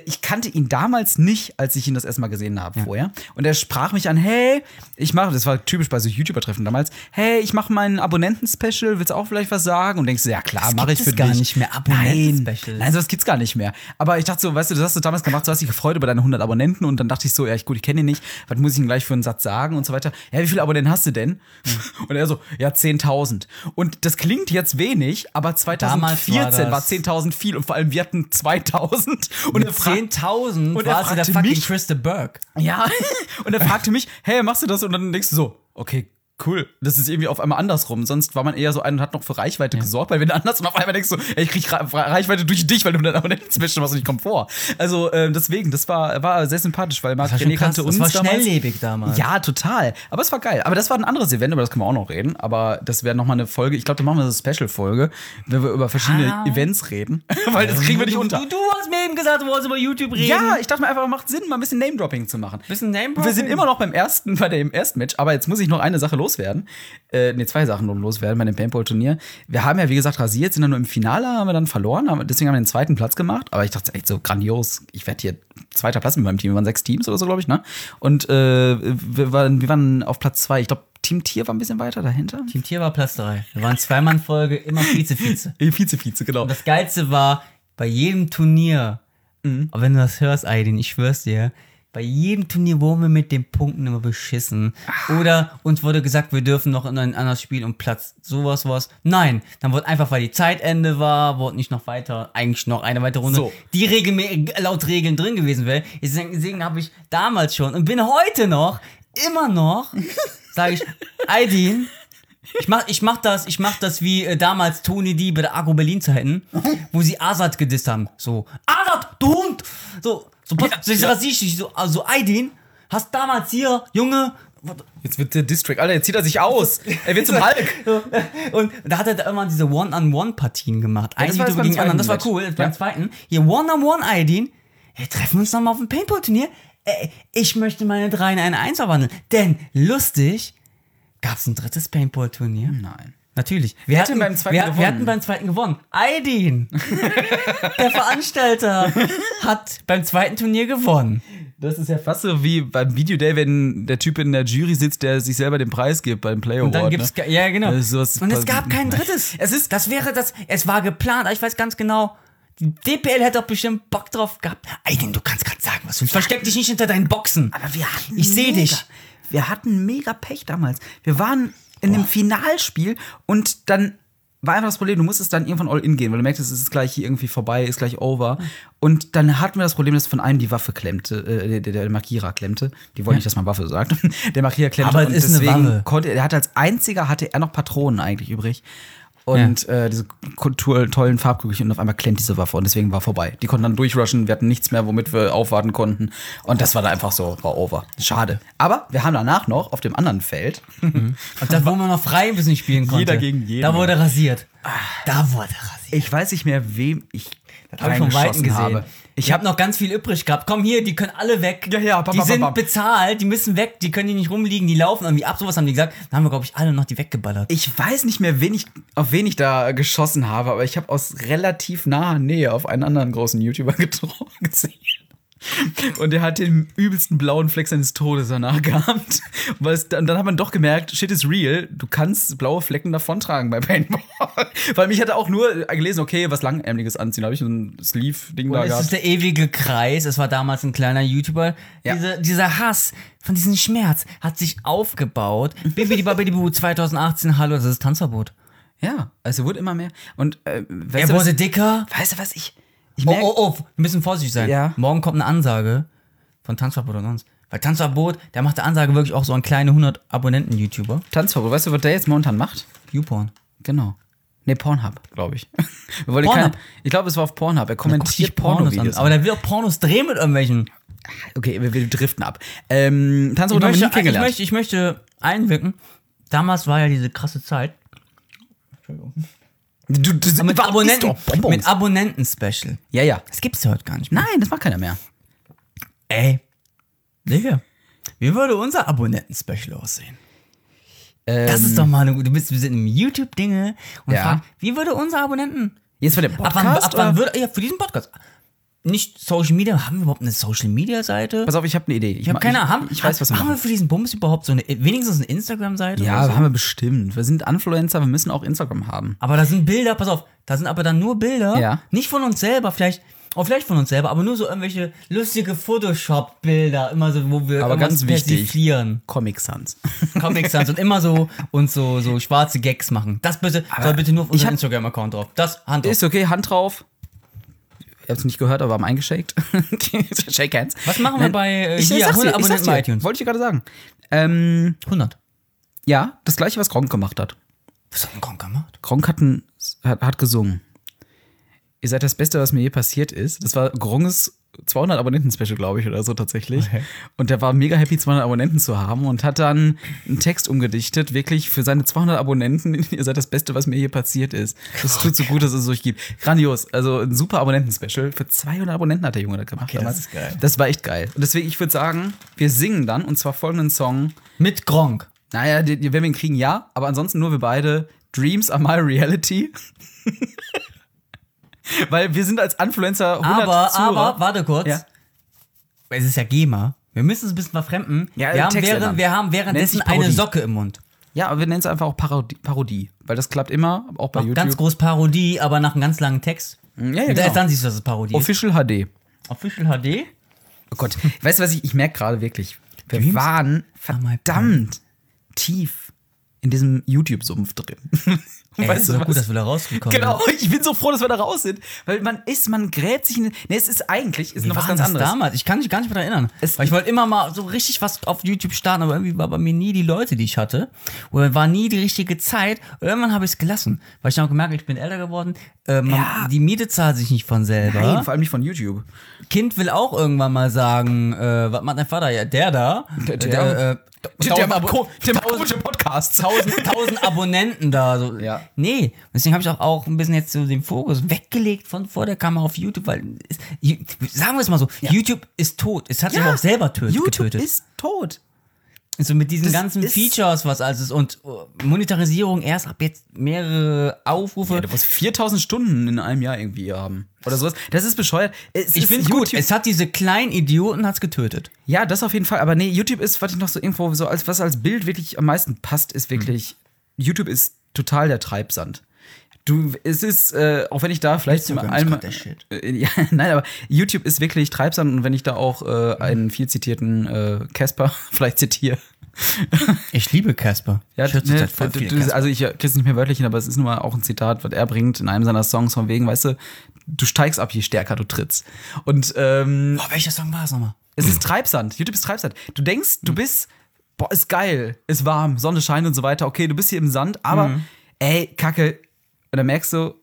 Speaker 4: Ich kannte ihn damals nicht, als ich ihn das erste Mal gesehen habe vorher. Und er sprach mich an, hey, ich mache, das war typisch bei so YouTuber-Treffen damals, hey, ich mache meinen Abonnenten-Special, willst du auch vielleicht was sagen? Und denkst du, ja klar, mache ich für
Speaker 3: es gar
Speaker 4: dich.
Speaker 3: nicht mehr,
Speaker 4: Nein,
Speaker 3: Abonnenten-Specials.
Speaker 4: nein, sowas gibt's gar nicht mehr. Aber ich dachte so, weißt du, das hast du damals gemacht, du hast dich gefreut über deine 100 Abonnenten und dann dachte ich so, ja, ich, gut, ich kenne ihn nicht, was muss ich ihm gleich für einen Satz sagen und so weiter. Ja, wie viele Abonnenten hast du denn? Und er so, ja, 10.000. Und das klingt jetzt wenig, aber 2014
Speaker 3: Damals war
Speaker 4: 10.000 viel und vor allem wir hatten 2.000. Und
Speaker 3: Mit
Speaker 4: er fragt,
Speaker 3: 10.000
Speaker 4: und
Speaker 3: war sie der
Speaker 4: fragte
Speaker 3: fucking
Speaker 4: mich-
Speaker 3: Chris de Burke.
Speaker 4: ja, und er fragte mich, hey, machst du das? Und dann denkst du so, okay, cool. Das ist irgendwie auf einmal andersrum. Sonst war man eher so ein und hat noch für Reichweite gesorgt, weil wenn du anders und auf einmal denkst du, ey, ich krieg Ra- Reichweite durch dich, weil du dann Abonnenten zwischen machst und ich komm vor. Also ähm, deswegen, das war, war sehr sympathisch, weil Marc René kannte uns
Speaker 3: Das war schnelllebig damals.
Speaker 4: Ja, total. Aber es war geil. Aber das war ein anderes Event, über das können wir auch noch reden. Aber das wäre nochmal eine Folge. Ich glaube, da machen wir eine Special-Folge, wenn wir über verschiedene
Speaker 3: Ah.
Speaker 4: Events reden. weil das kriegen wir nicht unter.
Speaker 3: Du, du hast mir eben gesagt, du wolltest über YouTube reden.
Speaker 4: Ja, ich dachte mir einfach, macht Sinn, mal ein bisschen Name-Dropping zu machen.
Speaker 3: Bisschen Name
Speaker 4: Wir sind immer noch beim ersten, bei dem ersten Match, aber jetzt muss ich noch eine Sache loswerden. Loswerden. Äh, ne, zwei Sachen loswerden bei dem Paintball-Turnier. Wir haben ja, wie gesagt, rasiert, sind dann nur im Finale, haben wir dann verloren, haben, deswegen haben wir den zweiten Platz gemacht. Aber ich dachte echt so grandios, ich werde hier zweiter Platz mit meinem Team. Wir waren sechs Teams oder so, glaube ich, ne? Und äh, wir, waren, wir waren auf Platz zwei. Ich glaube, Team Tier war ein bisschen weiter dahinter.
Speaker 3: Team Tier war Platz 3. Wir waren Zweimann-Folge, immer Vize-Vize.
Speaker 4: Vize-Vize, genau.
Speaker 3: Und das Geilste war, bei jedem Turnier,
Speaker 4: Mhm.
Speaker 3: aber wenn du das hörst, Aidin, ich schwör's dir, bei jedem Turnier wurden wir mit den Punkten immer beschissen.
Speaker 4: Ah.
Speaker 3: Oder uns wurde gesagt, wir dürfen noch in ein anderes Spiel und Platz sowas was. Nein, dann wurde einfach, weil die Zeitende war, wurde nicht noch weiter, eigentlich noch eine weitere Runde,
Speaker 4: So.
Speaker 3: die Regel, laut Regeln drin gewesen wäre. Deswegen, habe ich damals schon und bin heute noch, immer noch, sage ich, Aidin, ich mach, ich mach das, ich mach das wie äh, damals Tony D bei der Agro Berlin Zeiten, wo sie Azad gedisst haben. So, Azad, du Hund! So, so, pass, so, ich rasier dich, so, also Aidin, hast damals hier, Junge,
Speaker 4: Jetzt wird der District, Alter, jetzt zieht er sich aus. Er wird zum Hulk.
Speaker 3: und da hat er da immer diese One-on-One-Partien gemacht. Ein
Speaker 4: das war
Speaker 3: Video
Speaker 4: beim
Speaker 3: gegen anderen, das war cool. Beim
Speaker 4: Ja.
Speaker 3: zweiten, hier One-on-One Aidin, wir treffen uns nochmal auf dem Paintball-Turnier. Ich möchte meine 3 in eine 1 verwandeln. Denn lustig, gab's ein drittes Paintball-Turnier?
Speaker 4: Nein.
Speaker 3: Natürlich. Wir
Speaker 4: hat denn beim zweiten
Speaker 3: wir,
Speaker 4: gewonnen?
Speaker 3: wir hatten beim zweiten gewonnen. Aidin, der Veranstalter, hat beim zweiten Turnier gewonnen.
Speaker 4: Das ist ja fast so wie beim Videoday, wenn der Typ in der Jury sitzt, der sich selber den Preis gibt beim Play
Speaker 3: Und
Speaker 4: Award.
Speaker 3: dann gibt's,
Speaker 4: ne?
Speaker 3: ja genau.
Speaker 4: Das ist sowas-
Speaker 3: und es gab kein drittes. Es ist, das wäre das, es war geplant, aber ich weiß ganz genau, die DPL hätte doch bestimmt Bock drauf gehabt. Aidin, du kannst gerade sagen, was du Versteck dich nicht hinter deinen Boxen.
Speaker 4: Aber wir hatten
Speaker 3: Ich seh
Speaker 4: mega-
Speaker 3: dich.
Speaker 4: Wir hatten mega Pech damals. Wir waren in einem Finalspiel und dann war einfach das Problem, du musstest dann irgendwann all in gehen, weil du merktest, es ist gleich hier irgendwie vorbei, ist gleich over. Und dann hatten wir das Problem, dass von einem die Waffe klemmte, äh, der, der Markierer klemmte. Die wollen nicht, dass man Waffe sagt. Der Markierer klemmte.
Speaker 3: Aber es
Speaker 4: und
Speaker 3: ist eine
Speaker 4: deswegen
Speaker 3: Waffe.
Speaker 4: konnte er hatte als einziger hatte er noch Patronen eigentlich übrig. Und äh, diese Kultur, tollen Farbkügelchen und auf einmal klemmt diese Waffe und deswegen war vorbei. Die konnten dann durchrushen, wir hatten nichts mehr, womit wir aufwarten konnten. Und das war dann einfach so, war over. Schade. Aber wir haben danach noch auf dem anderen Feld
Speaker 3: Und da, wo man noch frei ein bisschen spielen konnte.
Speaker 4: Jeder gegen jeden.
Speaker 3: Da wurde rasiert. Da wurde rasiert.
Speaker 4: Ich weiß nicht mehr, wem ich
Speaker 3: Das habe ich von Weitem gesehen.
Speaker 4: habe.
Speaker 3: Ich habe noch ganz viel übrig gehabt. Komm hier, die können alle weg.
Speaker 4: Ja, ja, bam,
Speaker 3: die
Speaker 4: bam,
Speaker 3: sind
Speaker 4: bam,
Speaker 3: bezahlt, die müssen weg, die können hier nicht rumliegen, die laufen irgendwie ab. Sowas haben die gesagt. Dann haben wir, glaube ich, alle noch die weggeballert.
Speaker 4: Ich weiß nicht mehr, wen ich, auf wen ich da geschossen habe, aber ich habe aus relativ naher Nähe auf einen anderen großen YouTuber getroffen gesehen. Und der hat den übelsten blauen Fleck seines Todes danach gehabt. Es, dann, dann hat man doch gemerkt, shit is real. Du kannst blaue Flecken davontragen bei Paintball. Weil mich hatte auch nur gelesen, okay, was Langärmliches anziehen. Da habe ich so ein Sleeve-Ding
Speaker 3: Und
Speaker 4: da gehabt.
Speaker 3: ist der ewige Kreis. Es war damals ein kleiner YouTuber.
Speaker 4: Ja.
Speaker 3: Diese, dieser Hass von diesem Schmerz hat sich aufgebaut. Bibidi Babidi 2018, hallo, das ist Tanzverbot.
Speaker 4: Ja, also wurde immer mehr. Und äh, weißt
Speaker 3: Er
Speaker 4: du,
Speaker 3: wurde
Speaker 4: was,
Speaker 3: dicker.
Speaker 4: weißt du, was ich. Ich
Speaker 3: Oh,
Speaker 4: merk,
Speaker 3: oh, oh, wir müssen vorsichtig sein.
Speaker 4: Ja.
Speaker 3: Morgen kommt eine Ansage von Tanzverbot und uns. Weil Tanzverbot, der macht der Ansage wirklich auch so an kleine 100 Abonnenten-YouTuber.
Speaker 4: Tanzverbot, weißt du, was der jetzt momentan macht?
Speaker 3: Viewporn.
Speaker 4: Genau. Nee, Pornhub, glaube ich.
Speaker 3: Pornhub?
Speaker 4: keine- ich glaube, es war auf Pornhub. Er kommentiert
Speaker 3: Pornos an. Aber der will auch Pornos drehen mit irgendwelchen.
Speaker 4: okay, wir, wir driften ab. Ähm,
Speaker 3: Ich
Speaker 4: Tanzverbot haben wir nie
Speaker 3: ich,
Speaker 4: kennengelernt.
Speaker 3: möchte, ich möchte einwirken. Damals war ja diese krasse Zeit.
Speaker 4: Du, du,
Speaker 3: Mit Abonnenten,
Speaker 4: isst du? Bonbons?
Speaker 3: mit Abonnenten-Special.
Speaker 4: ja, ja.
Speaker 3: Das gibt's heute gar nicht mehr.
Speaker 4: Nein, das macht keiner mehr.
Speaker 3: Ey. Digga. Wie würde unser Abonnenten-Special aussehen?
Speaker 4: Ähm,
Speaker 3: Das ist doch mal eine gute. Du bist, wir sind im YouTube-Dinge und
Speaker 4: Ja.
Speaker 3: fragen, wie würde unser Abonnenten.
Speaker 4: Jetzt für den
Speaker 3: Ab
Speaker 4: Podcast?
Speaker 3: wann, ab wann würde. Ja, für diesen Podcast. Nicht Social Media. Haben wir überhaupt eine Social Media-Seite?
Speaker 4: Pass auf, ich habe eine Idee. Ich,
Speaker 3: Ich habe keine Ahnung.
Speaker 4: Ich, ich weiß, was wir
Speaker 3: Haben wir für diesen Bums überhaupt so eine. Wenigstens eine Instagram-Seite?
Speaker 4: Ja,
Speaker 3: so?
Speaker 4: haben wir bestimmt. Wir sind Influencer, wir müssen auch Instagram haben.
Speaker 3: Aber da sind Bilder, pass auf, da sind aber dann nur Bilder.
Speaker 4: Ja.
Speaker 3: Nicht von uns selber, vielleicht. Auch vielleicht von uns selber, aber nur so irgendwelche lustige Photoshop-Bilder, immer so, wo wir
Speaker 4: Aber ganz wichtig.
Speaker 3: persiflieren.
Speaker 4: Comic Sans.
Speaker 3: Comic Sans und immer so und so, so schwarze Gags machen. Das bitte, soll bitte nur auf unserem Instagram-Account drauf. Das, Hand auf.
Speaker 4: Ist okay, Hand drauf. Ihr habt es nicht gehört, aber haben eingeshakt. Shake hands.
Speaker 3: Was machen wir bei, äh,
Speaker 4: ich,
Speaker 3: hier,
Speaker 4: ich sag's
Speaker 3: 100
Speaker 4: dir, ich sag's
Speaker 3: Abonnenten bei iTunes?
Speaker 4: Wollte ich gerade sagen. Ähm,
Speaker 3: 100.
Speaker 4: ja, das gleiche, was Gronk gemacht hat.
Speaker 3: Was hat denn Gronk gemacht?
Speaker 4: Gronk hat, ein, hat, hat gesungen. Ihr seid das Beste, was mir je passiert ist. Das war Gronges 200 Abonnenten-Special, glaube ich, oder so tatsächlich.
Speaker 3: Okay.
Speaker 4: Und der war mega happy, 200 Abonnenten zu haben und hat dann einen Text umgedichtet, wirklich für seine 200 Abonnenten. Ihr seid das Beste, was mir je passiert ist. Das tut so gut, dass es euch gibt. Grandios. Also ein super Abonnenten-Special. Für 200 Abonnenten hat der Junge das gemacht.
Speaker 3: Okay, das ist geil.
Speaker 4: Das war echt geil. Und deswegen, ich würde sagen, wir singen dann und zwar folgenden Song.
Speaker 3: Mit Gronk.
Speaker 4: Naja, wenn wir ihn kriegen, ja, aber ansonsten nur wir beide. Dreams are my reality. Weil wir sind als Influencer 100
Speaker 3: Aber,
Speaker 4: Zuhörer.
Speaker 3: aber, warte kurz.
Speaker 4: Ja.
Speaker 3: Es ist ja GEMA. Wir müssen es ein bisschen verfremden.
Speaker 4: Ja,
Speaker 3: wir, haben während, wir haben währenddessen eine. Socke im Mund.
Speaker 4: Ja, aber wir nennen es einfach auch Parodie, Parodie weil das klappt immer, auch bei
Speaker 3: Auch
Speaker 4: YouTube.
Speaker 3: ganz groß Parodie, aber nach einem ganz langen Text.
Speaker 4: Ja, ja, genau.
Speaker 3: Dann siehst du, dass es Parodie ist.
Speaker 4: Official HD.
Speaker 3: Official HD.
Speaker 4: Oh Gott, weißt du was ich, ich merke gerade wirklich, wir
Speaker 3: Dreams
Speaker 4: waren
Speaker 3: are my
Speaker 4: verdammt tief in diesem YouTube-Sumpf drin.
Speaker 3: Ey,
Speaker 4: weißt
Speaker 3: ist
Speaker 4: du
Speaker 3: so
Speaker 4: was?
Speaker 3: gut, dass wir da rausgekommen
Speaker 4: Genau, ich bin so froh, dass wir da raus sind, weil man ist, man gräbt sich in. Ne, es ist eigentlich ist
Speaker 3: Wie
Speaker 4: noch was ganz
Speaker 3: das
Speaker 4: anderes.
Speaker 3: damals? Ich kann mich gar nicht mehr daran erinnern.
Speaker 4: Es-
Speaker 3: weil ich wollte immer mal so richtig was auf YouTube starten, aber irgendwie war bei mir nie die Leute, die ich hatte. Oder war nie die richtige Zeit. Und irgendwann habe ich es gelassen. Weil ich dann auch gemerkt habe, ich bin älter geworden. Äh, man,
Speaker 4: Ja.
Speaker 3: Die Miete zahlt sich nicht von selber.
Speaker 4: Nein, vor allem nicht von YouTube.
Speaker 3: Kind will auch irgendwann mal sagen, äh, was macht dein Vater? Ja, der da.
Speaker 4: Der-
Speaker 3: der,
Speaker 4: der-
Speaker 3: äh,
Speaker 4: Der,
Speaker 3: tausend
Speaker 4: macht
Speaker 3: Abo-
Speaker 4: ko- der macht
Speaker 3: tausend-
Speaker 4: komische Podcasts.
Speaker 3: tausend, tausend Abonnenten da. So.
Speaker 4: Ja.
Speaker 3: Nee, deswegen habe ich auch, auch ein bisschen jetzt so den Fokus weggelegt von vor der Kamera auf YouTube, weil, sagen wir es mal so, YouTube ist tot. Es hat sich aber auch selber töt,
Speaker 4: YouTube
Speaker 3: getötet.
Speaker 4: ist tot.
Speaker 3: so mit diesen
Speaker 4: das
Speaker 3: ganzen Features, was alles ist und äh, Monetarisierung erst ab jetzt mehrere Aufrufe.
Speaker 4: Ja, du musst 4000 Stunden in einem Jahr irgendwie haben. Oder sowas. Das ist bescheuert. Es
Speaker 3: ich finde es gut. Es hat diese kleinen Idioten hat's getötet.
Speaker 4: Ja, das auf jeden Fall. Aber nee, YouTube ist, was ich noch so irgendwo so als was als Bild wirklich am meisten passt, ist wirklich YouTube ist total der Treibsand. Du, es ist, äh, auch wenn ich da vielleicht
Speaker 3: ist
Speaker 4: einmal. Äh, ja, nein, aber YouTube ist wirklich Treibsand und wenn ich da auch äh, einen viel zitierten äh, Casper vielleicht zitiere.
Speaker 3: Ich liebe Casper.
Speaker 4: Ja,
Speaker 3: ich
Speaker 4: ne,
Speaker 3: voll
Speaker 4: du- du- also ich kriege es nicht mehr wörtlich hin, aber es ist nun mal auch ein Zitat, was er bringt in einem seiner Songs von wegen, weißt du, du steigst ab, je stärker du trittst. Und ähm,
Speaker 3: Boah, welcher Song war es nochmal?
Speaker 4: es ist Treibsand. YouTube ist Treibsand. Du denkst, du bist, boah, ist geil, ist warm, Sonne scheint und so weiter. Okay, du bist hier im Sand, aber ey, Kacke. Und dann merkst du,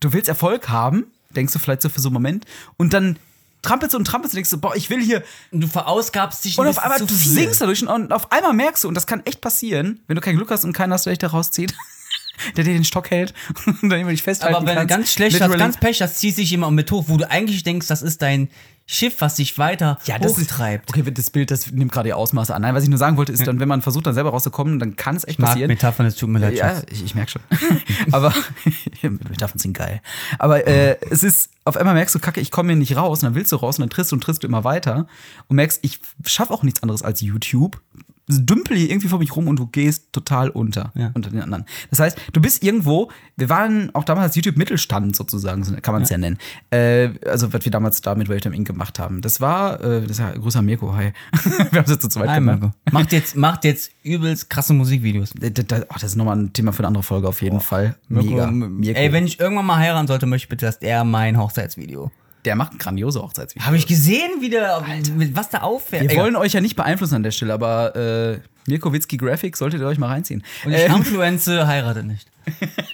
Speaker 4: du willst Erfolg haben, denkst du vielleicht so für so einen Moment, und dann trampelst du und trampelst und denkst du, boah, ich will hier.
Speaker 3: Du verausgabst dich ein
Speaker 4: Und auf einmal, du singst dadurch und auf einmal merkst du, und das kann echt passieren, wenn du kein Glück hast und keinen hast, der dich da rauszieht, der dir den Stock hält und dann immer dich festhalten
Speaker 3: Aber wenn du
Speaker 4: kannst.
Speaker 3: ganz schlecht hast, ganz Pech hast, ziehst dich jemand mit hoch, wo du eigentlich denkst, das ist dein Schiff, was dich weiter
Speaker 4: Ja, das ist,
Speaker 3: hochtreibt.
Speaker 4: okay, das Bild, das nimmt gerade die Ausmaße an. Nein, was ich nur sagen wollte, ist dann, wenn man versucht, dann selber rauszukommen, dann kann es echt
Speaker 3: Mag
Speaker 4: passieren.
Speaker 3: Metaphern, es tut mir leid.
Speaker 4: Ja, ich, ich merke schon. Aber Metaphern sind geil. Aber äh, es ist, auf einmal merkst du, Kacke, ich komme hier nicht raus. Und dann willst du raus und dann trittst du und trittst du immer weiter. Und merkst, ich schaffe auch nichts anderes als YouTube. Dümpel hier irgendwie vor mich rum und du gehst total unter,
Speaker 3: Ja.
Speaker 4: unter den anderen. Das heißt, du bist irgendwo, wir waren auch damals YouTube-Mittelstand sozusagen, so kann man es ja. nennen. Äh, also, was wir damals da mit Wave Inc. gemacht haben. Das war, äh, das ist ja größer Mirko, hi. wir haben es jetzt zu zweit
Speaker 3: Hi,
Speaker 4: gemacht.
Speaker 3: Macht jetzt, macht jetzt übelst krasse Musikvideos.
Speaker 4: Das, das, oh, das ist nochmal ein Thema für eine andere Folge auf jeden Fall. Mega.
Speaker 3: Mirko,
Speaker 4: Mirko.
Speaker 3: Ey, wenn ich irgendwann mal heiraten sollte, möchte ich bitte, dass er mein Hochzeitsvideo.
Speaker 4: Der macht ein grandiose Hochzeitsvideo.
Speaker 3: Habe ich gesehen, wie der, mit was da auffällt.
Speaker 4: Wir wollen euch ja nicht beeinflussen an der Stelle, aber äh, Mirko Witzki Graphic solltet ihr euch mal reinziehen.
Speaker 3: Und ich
Speaker 4: Ähm,
Speaker 3: Influenze heirate nicht.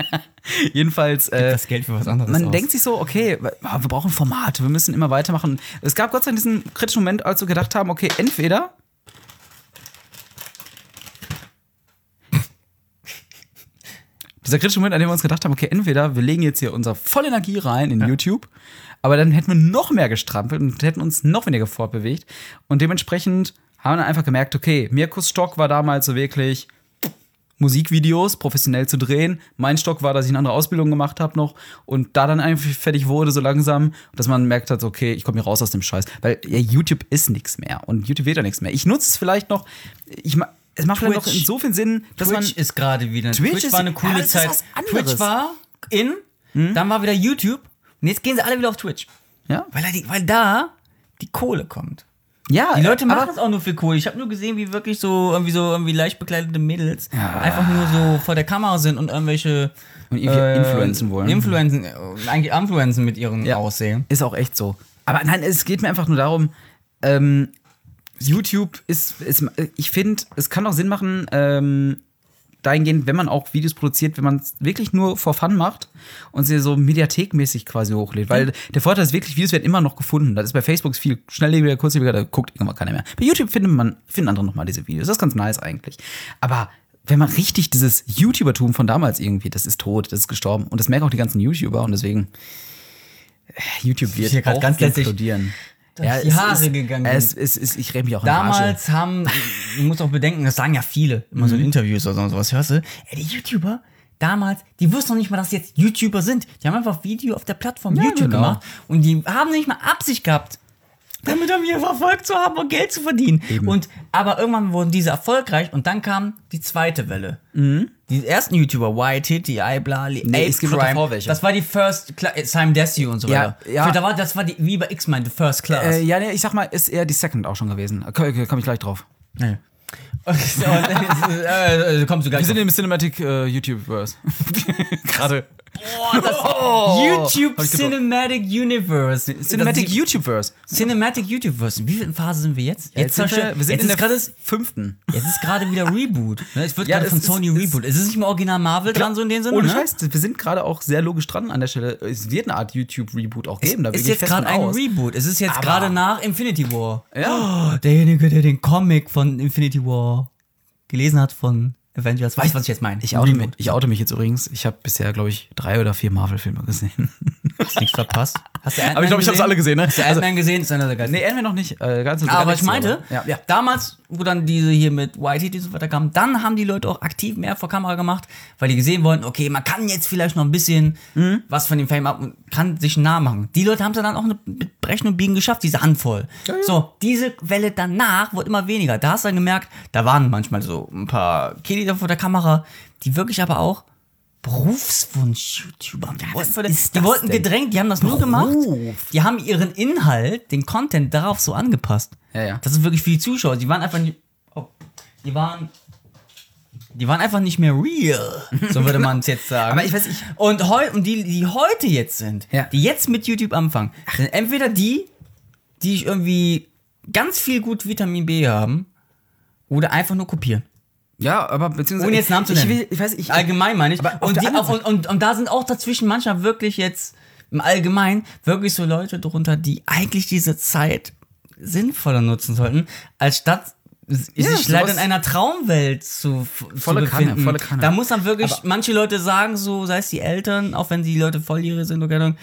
Speaker 4: jedenfalls, äh,
Speaker 3: das Geld für was anderes
Speaker 4: man
Speaker 3: aus.
Speaker 4: denkt sich so, okay, wir brauchen Formate, wir müssen immer weitermachen. Es gab Gott sei Dank diesen kritischen Moment, als wir gedacht haben, okay, entweder dieser kritische Moment, an dem wir uns gedacht haben, okay, entweder wir legen jetzt hier unsere volle Energie rein in YouTube, aber dann hätten wir noch mehr gestrampelt und hätten uns noch weniger fortbewegt. Und dementsprechend haben wir dann einfach gemerkt, okay, Mirkus Stock war damals so wirklich Musikvideos professionell zu drehen. Mein Stock war, dass ich eine andere Ausbildung gemacht habe noch und da dann einfach fertig wurde so langsam, dass man merkt hat, okay, ich komme hier raus aus dem Scheiß, weil ja, YouTube ist nichts mehr und YouTube wird ja nichts mehr. Ich nutze es vielleicht noch, ich es macht vielleicht noch
Speaker 3: Twitch.
Speaker 4: insofern Sinn, dass
Speaker 3: Twitch
Speaker 4: man
Speaker 3: ist gerade wieder.
Speaker 4: Twitch
Speaker 3: Twitch,
Speaker 4: ist-
Speaker 3: war eine coole Zeit.
Speaker 4: Hm?
Speaker 3: Twitch war in, dann war wieder YouTube und jetzt gehen sie alle wieder auf Twitch.
Speaker 4: ja,
Speaker 3: Weil da, die, weil da die Kohle kommt.
Speaker 4: ja,
Speaker 3: Die Leute machen
Speaker 4: aber-
Speaker 3: es auch nur für Kohle. Ich habe nur gesehen, wie wirklich so irgendwie so irgendwie leicht bekleidete Mädels einfach nur so vor der Kamera sind und irgendwelche
Speaker 4: Und irgendwie influenzen wollen.
Speaker 3: Influenzen, äh, eigentlich influenzen mit ihrem
Speaker 4: Ja.
Speaker 3: Aussehen.
Speaker 4: Ist auch echt so. Aber nein, es geht mir einfach nur darum, ähm, YouTube ist, ist ich finde, es kann auch Sinn machen, ähm, dahingehend, wenn man auch Videos produziert, wenn man es wirklich nur for fun macht und sie so mediathekmäßig quasi hochlädt. Weil der Vorteil ist wirklich, Videos werden immer noch gefunden. Das ist bei Facebook viel schnelllebiger, kurzlebiger, da guckt irgendwann keiner mehr. Bei YouTube findet man, finden andere nochmal diese Videos. Das ist ganz nice eigentlich. Aber wenn man richtig dieses YouTubertum von damals irgendwie, das ist tot, das ist gestorben. Und das merken auch die ganzen YouTuber und deswegen, äh, YouTube wird
Speaker 3: hier
Speaker 4: auch
Speaker 3: ganz letztlich-
Speaker 4: implodieren.
Speaker 3: Die
Speaker 4: es
Speaker 3: Haare
Speaker 4: ist,
Speaker 3: gegangen
Speaker 4: Es, es, es, ich rede mich auch in.
Speaker 3: Damals haben, du musst auch bedenken, das sagen ja viele, immer
Speaker 4: Mhm.
Speaker 3: so in Interviews oder sowas, hörst du, ey, die YouTuber, damals, die wussten noch nicht mal, dass sie jetzt YouTuber sind. Die haben einfach Video auf der Plattform
Speaker 4: Ja,
Speaker 3: YouTube
Speaker 4: genau.
Speaker 3: gemacht und die haben nicht mal Absicht gehabt, damit um ihr Erfolg zu haben und Geld zu verdienen. Und, aber irgendwann wurden diese erfolgreich und dann kam die zweite Welle. Die ersten YouTuber, White Hit, die Ibla,
Speaker 4: Mhm. Nee, es gibt davor welche.
Speaker 3: das war die First, Cla- äh, Simon Desue und so
Speaker 4: Ja,
Speaker 3: weiter.
Speaker 4: ja.
Speaker 3: Da war, das war die, wie bei X-Men, die First Class.
Speaker 4: Äh, ja, nee, ich sag mal, ist eher die Second auch schon gewesen. Komme komm ich gleich drauf.
Speaker 3: Nee. Und, äh, äh, kommst du gleich
Speaker 4: Wir sind
Speaker 3: drauf.
Speaker 4: im Cinematic äh, YouTube-Verse. Gerade.
Speaker 3: Boah, das YouTube. Cinematic Universe.
Speaker 4: Cinematic
Speaker 3: Das-
Speaker 4: YouTube-Verse.
Speaker 3: Cinematic Universe. Wie viel Phase sind wir jetzt?
Speaker 4: Jetzt sind
Speaker 3: zerstört-
Speaker 4: wir, wir sind
Speaker 3: jetzt
Speaker 4: in
Speaker 3: ist
Speaker 4: der fünften.
Speaker 3: jetzt ist gerade wieder Reboot. Ne, Es wird
Speaker 4: Ja,
Speaker 3: gerade
Speaker 4: es
Speaker 3: von
Speaker 4: ist-
Speaker 3: Sony
Speaker 4: es-
Speaker 3: Reboot. Es ist nicht mehr original Marvel dran, so in dem Sinne.
Speaker 4: Ohne
Speaker 3: ne?
Speaker 4: Scheiß, wir sind gerade auch sehr logisch dran an der Stelle. Es wird eine Art YouTube-Reboot auch geben. Da bin
Speaker 3: Ist jetzt gerade ein
Speaker 4: aus.
Speaker 3: Reboot. Es ist jetzt gerade nach Infinity War.
Speaker 4: Ja.
Speaker 3: Oh, derjenige, der den Comic von Infinity War gelesen hat von Avengers, weiß, was ich jetzt meine.
Speaker 4: Ich oute, mich, ich oute mich jetzt übrigens. Ich habe bisher, glaube ich, drei oder vier Marvel-Filme gesehen.
Speaker 3: Hast nichts verpasst. Hast du Ant-Man
Speaker 4: Aber ich glaube, ich habe
Speaker 3: gesehen?
Speaker 4: alle gesehen. Ne?
Speaker 3: Hast du Ant-Man gesehen? Ist einer der geilsten.
Speaker 4: nee, Ant-Man noch nicht. Äh, ganz
Speaker 3: aber ich meinte,
Speaker 4: Ja, ja.
Speaker 3: damals, wo dann diese hier mit Whitey und so weiter kam, dann haben die Leute auch aktiv mehr vor Kamera gemacht, weil die gesehen wollten, okay, man kann jetzt vielleicht noch ein bisschen
Speaker 4: Mhm.
Speaker 3: was von dem Fame ab und kann sich einen Namen machen. Die Leute haben es dann auch mit Brechen und Biegen geschafft, diese Handvoll. So, diese Welle danach wurde immer weniger. Da hast du dann gemerkt, da waren manchmal so ein paar Kiddies da vor der Kamera, die wirklich aber auch Berufswunsch-YouTuber haben. Die, wollten,
Speaker 4: ist
Speaker 3: die
Speaker 4: das
Speaker 3: wollten
Speaker 4: denn?
Speaker 3: gedrängt, die haben das nur gemacht.
Speaker 4: Beruf.
Speaker 3: Die haben ihren Inhalt, den Content darauf so angepasst.
Speaker 4: Ja, ja.
Speaker 3: Das ist wirklich für die Zuschauer. Die waren einfach nicht. Oh, die waren. Die waren einfach nicht mehr real. So würde man es jetzt sagen.
Speaker 4: Aber ich weiß, ich-
Speaker 3: Und, heu, und die, die heute jetzt sind,
Speaker 4: Ja.
Speaker 3: die jetzt mit YouTube anfangen, sind entweder die, die ich irgendwie ganz viel gut Vitamin B haben, oder einfach nur kopieren.
Speaker 4: Ja, aber beziehungsweise.
Speaker 3: Ohne jetzt Namen zu
Speaker 4: ich,
Speaker 3: nennen.
Speaker 4: will, ich weiß, ich.
Speaker 3: Allgemein meine ich. Und, die, auch, und, und, und da sind auch dazwischen manchmal wirklich jetzt im Allgemeinen wirklich so Leute drunter, die eigentlich diese Zeit sinnvoller nutzen sollten, als statt sich
Speaker 4: sowas-
Speaker 3: leider in einer Traumwelt zu, zu
Speaker 4: Volle Kanne,
Speaker 3: befinden.
Speaker 4: volle Kanne.
Speaker 3: Da muss dann wirklich
Speaker 4: Aber-
Speaker 3: manche Leute sagen, so sei es die Eltern, auch wenn die Leute volljährig sind oder keine Ahnung,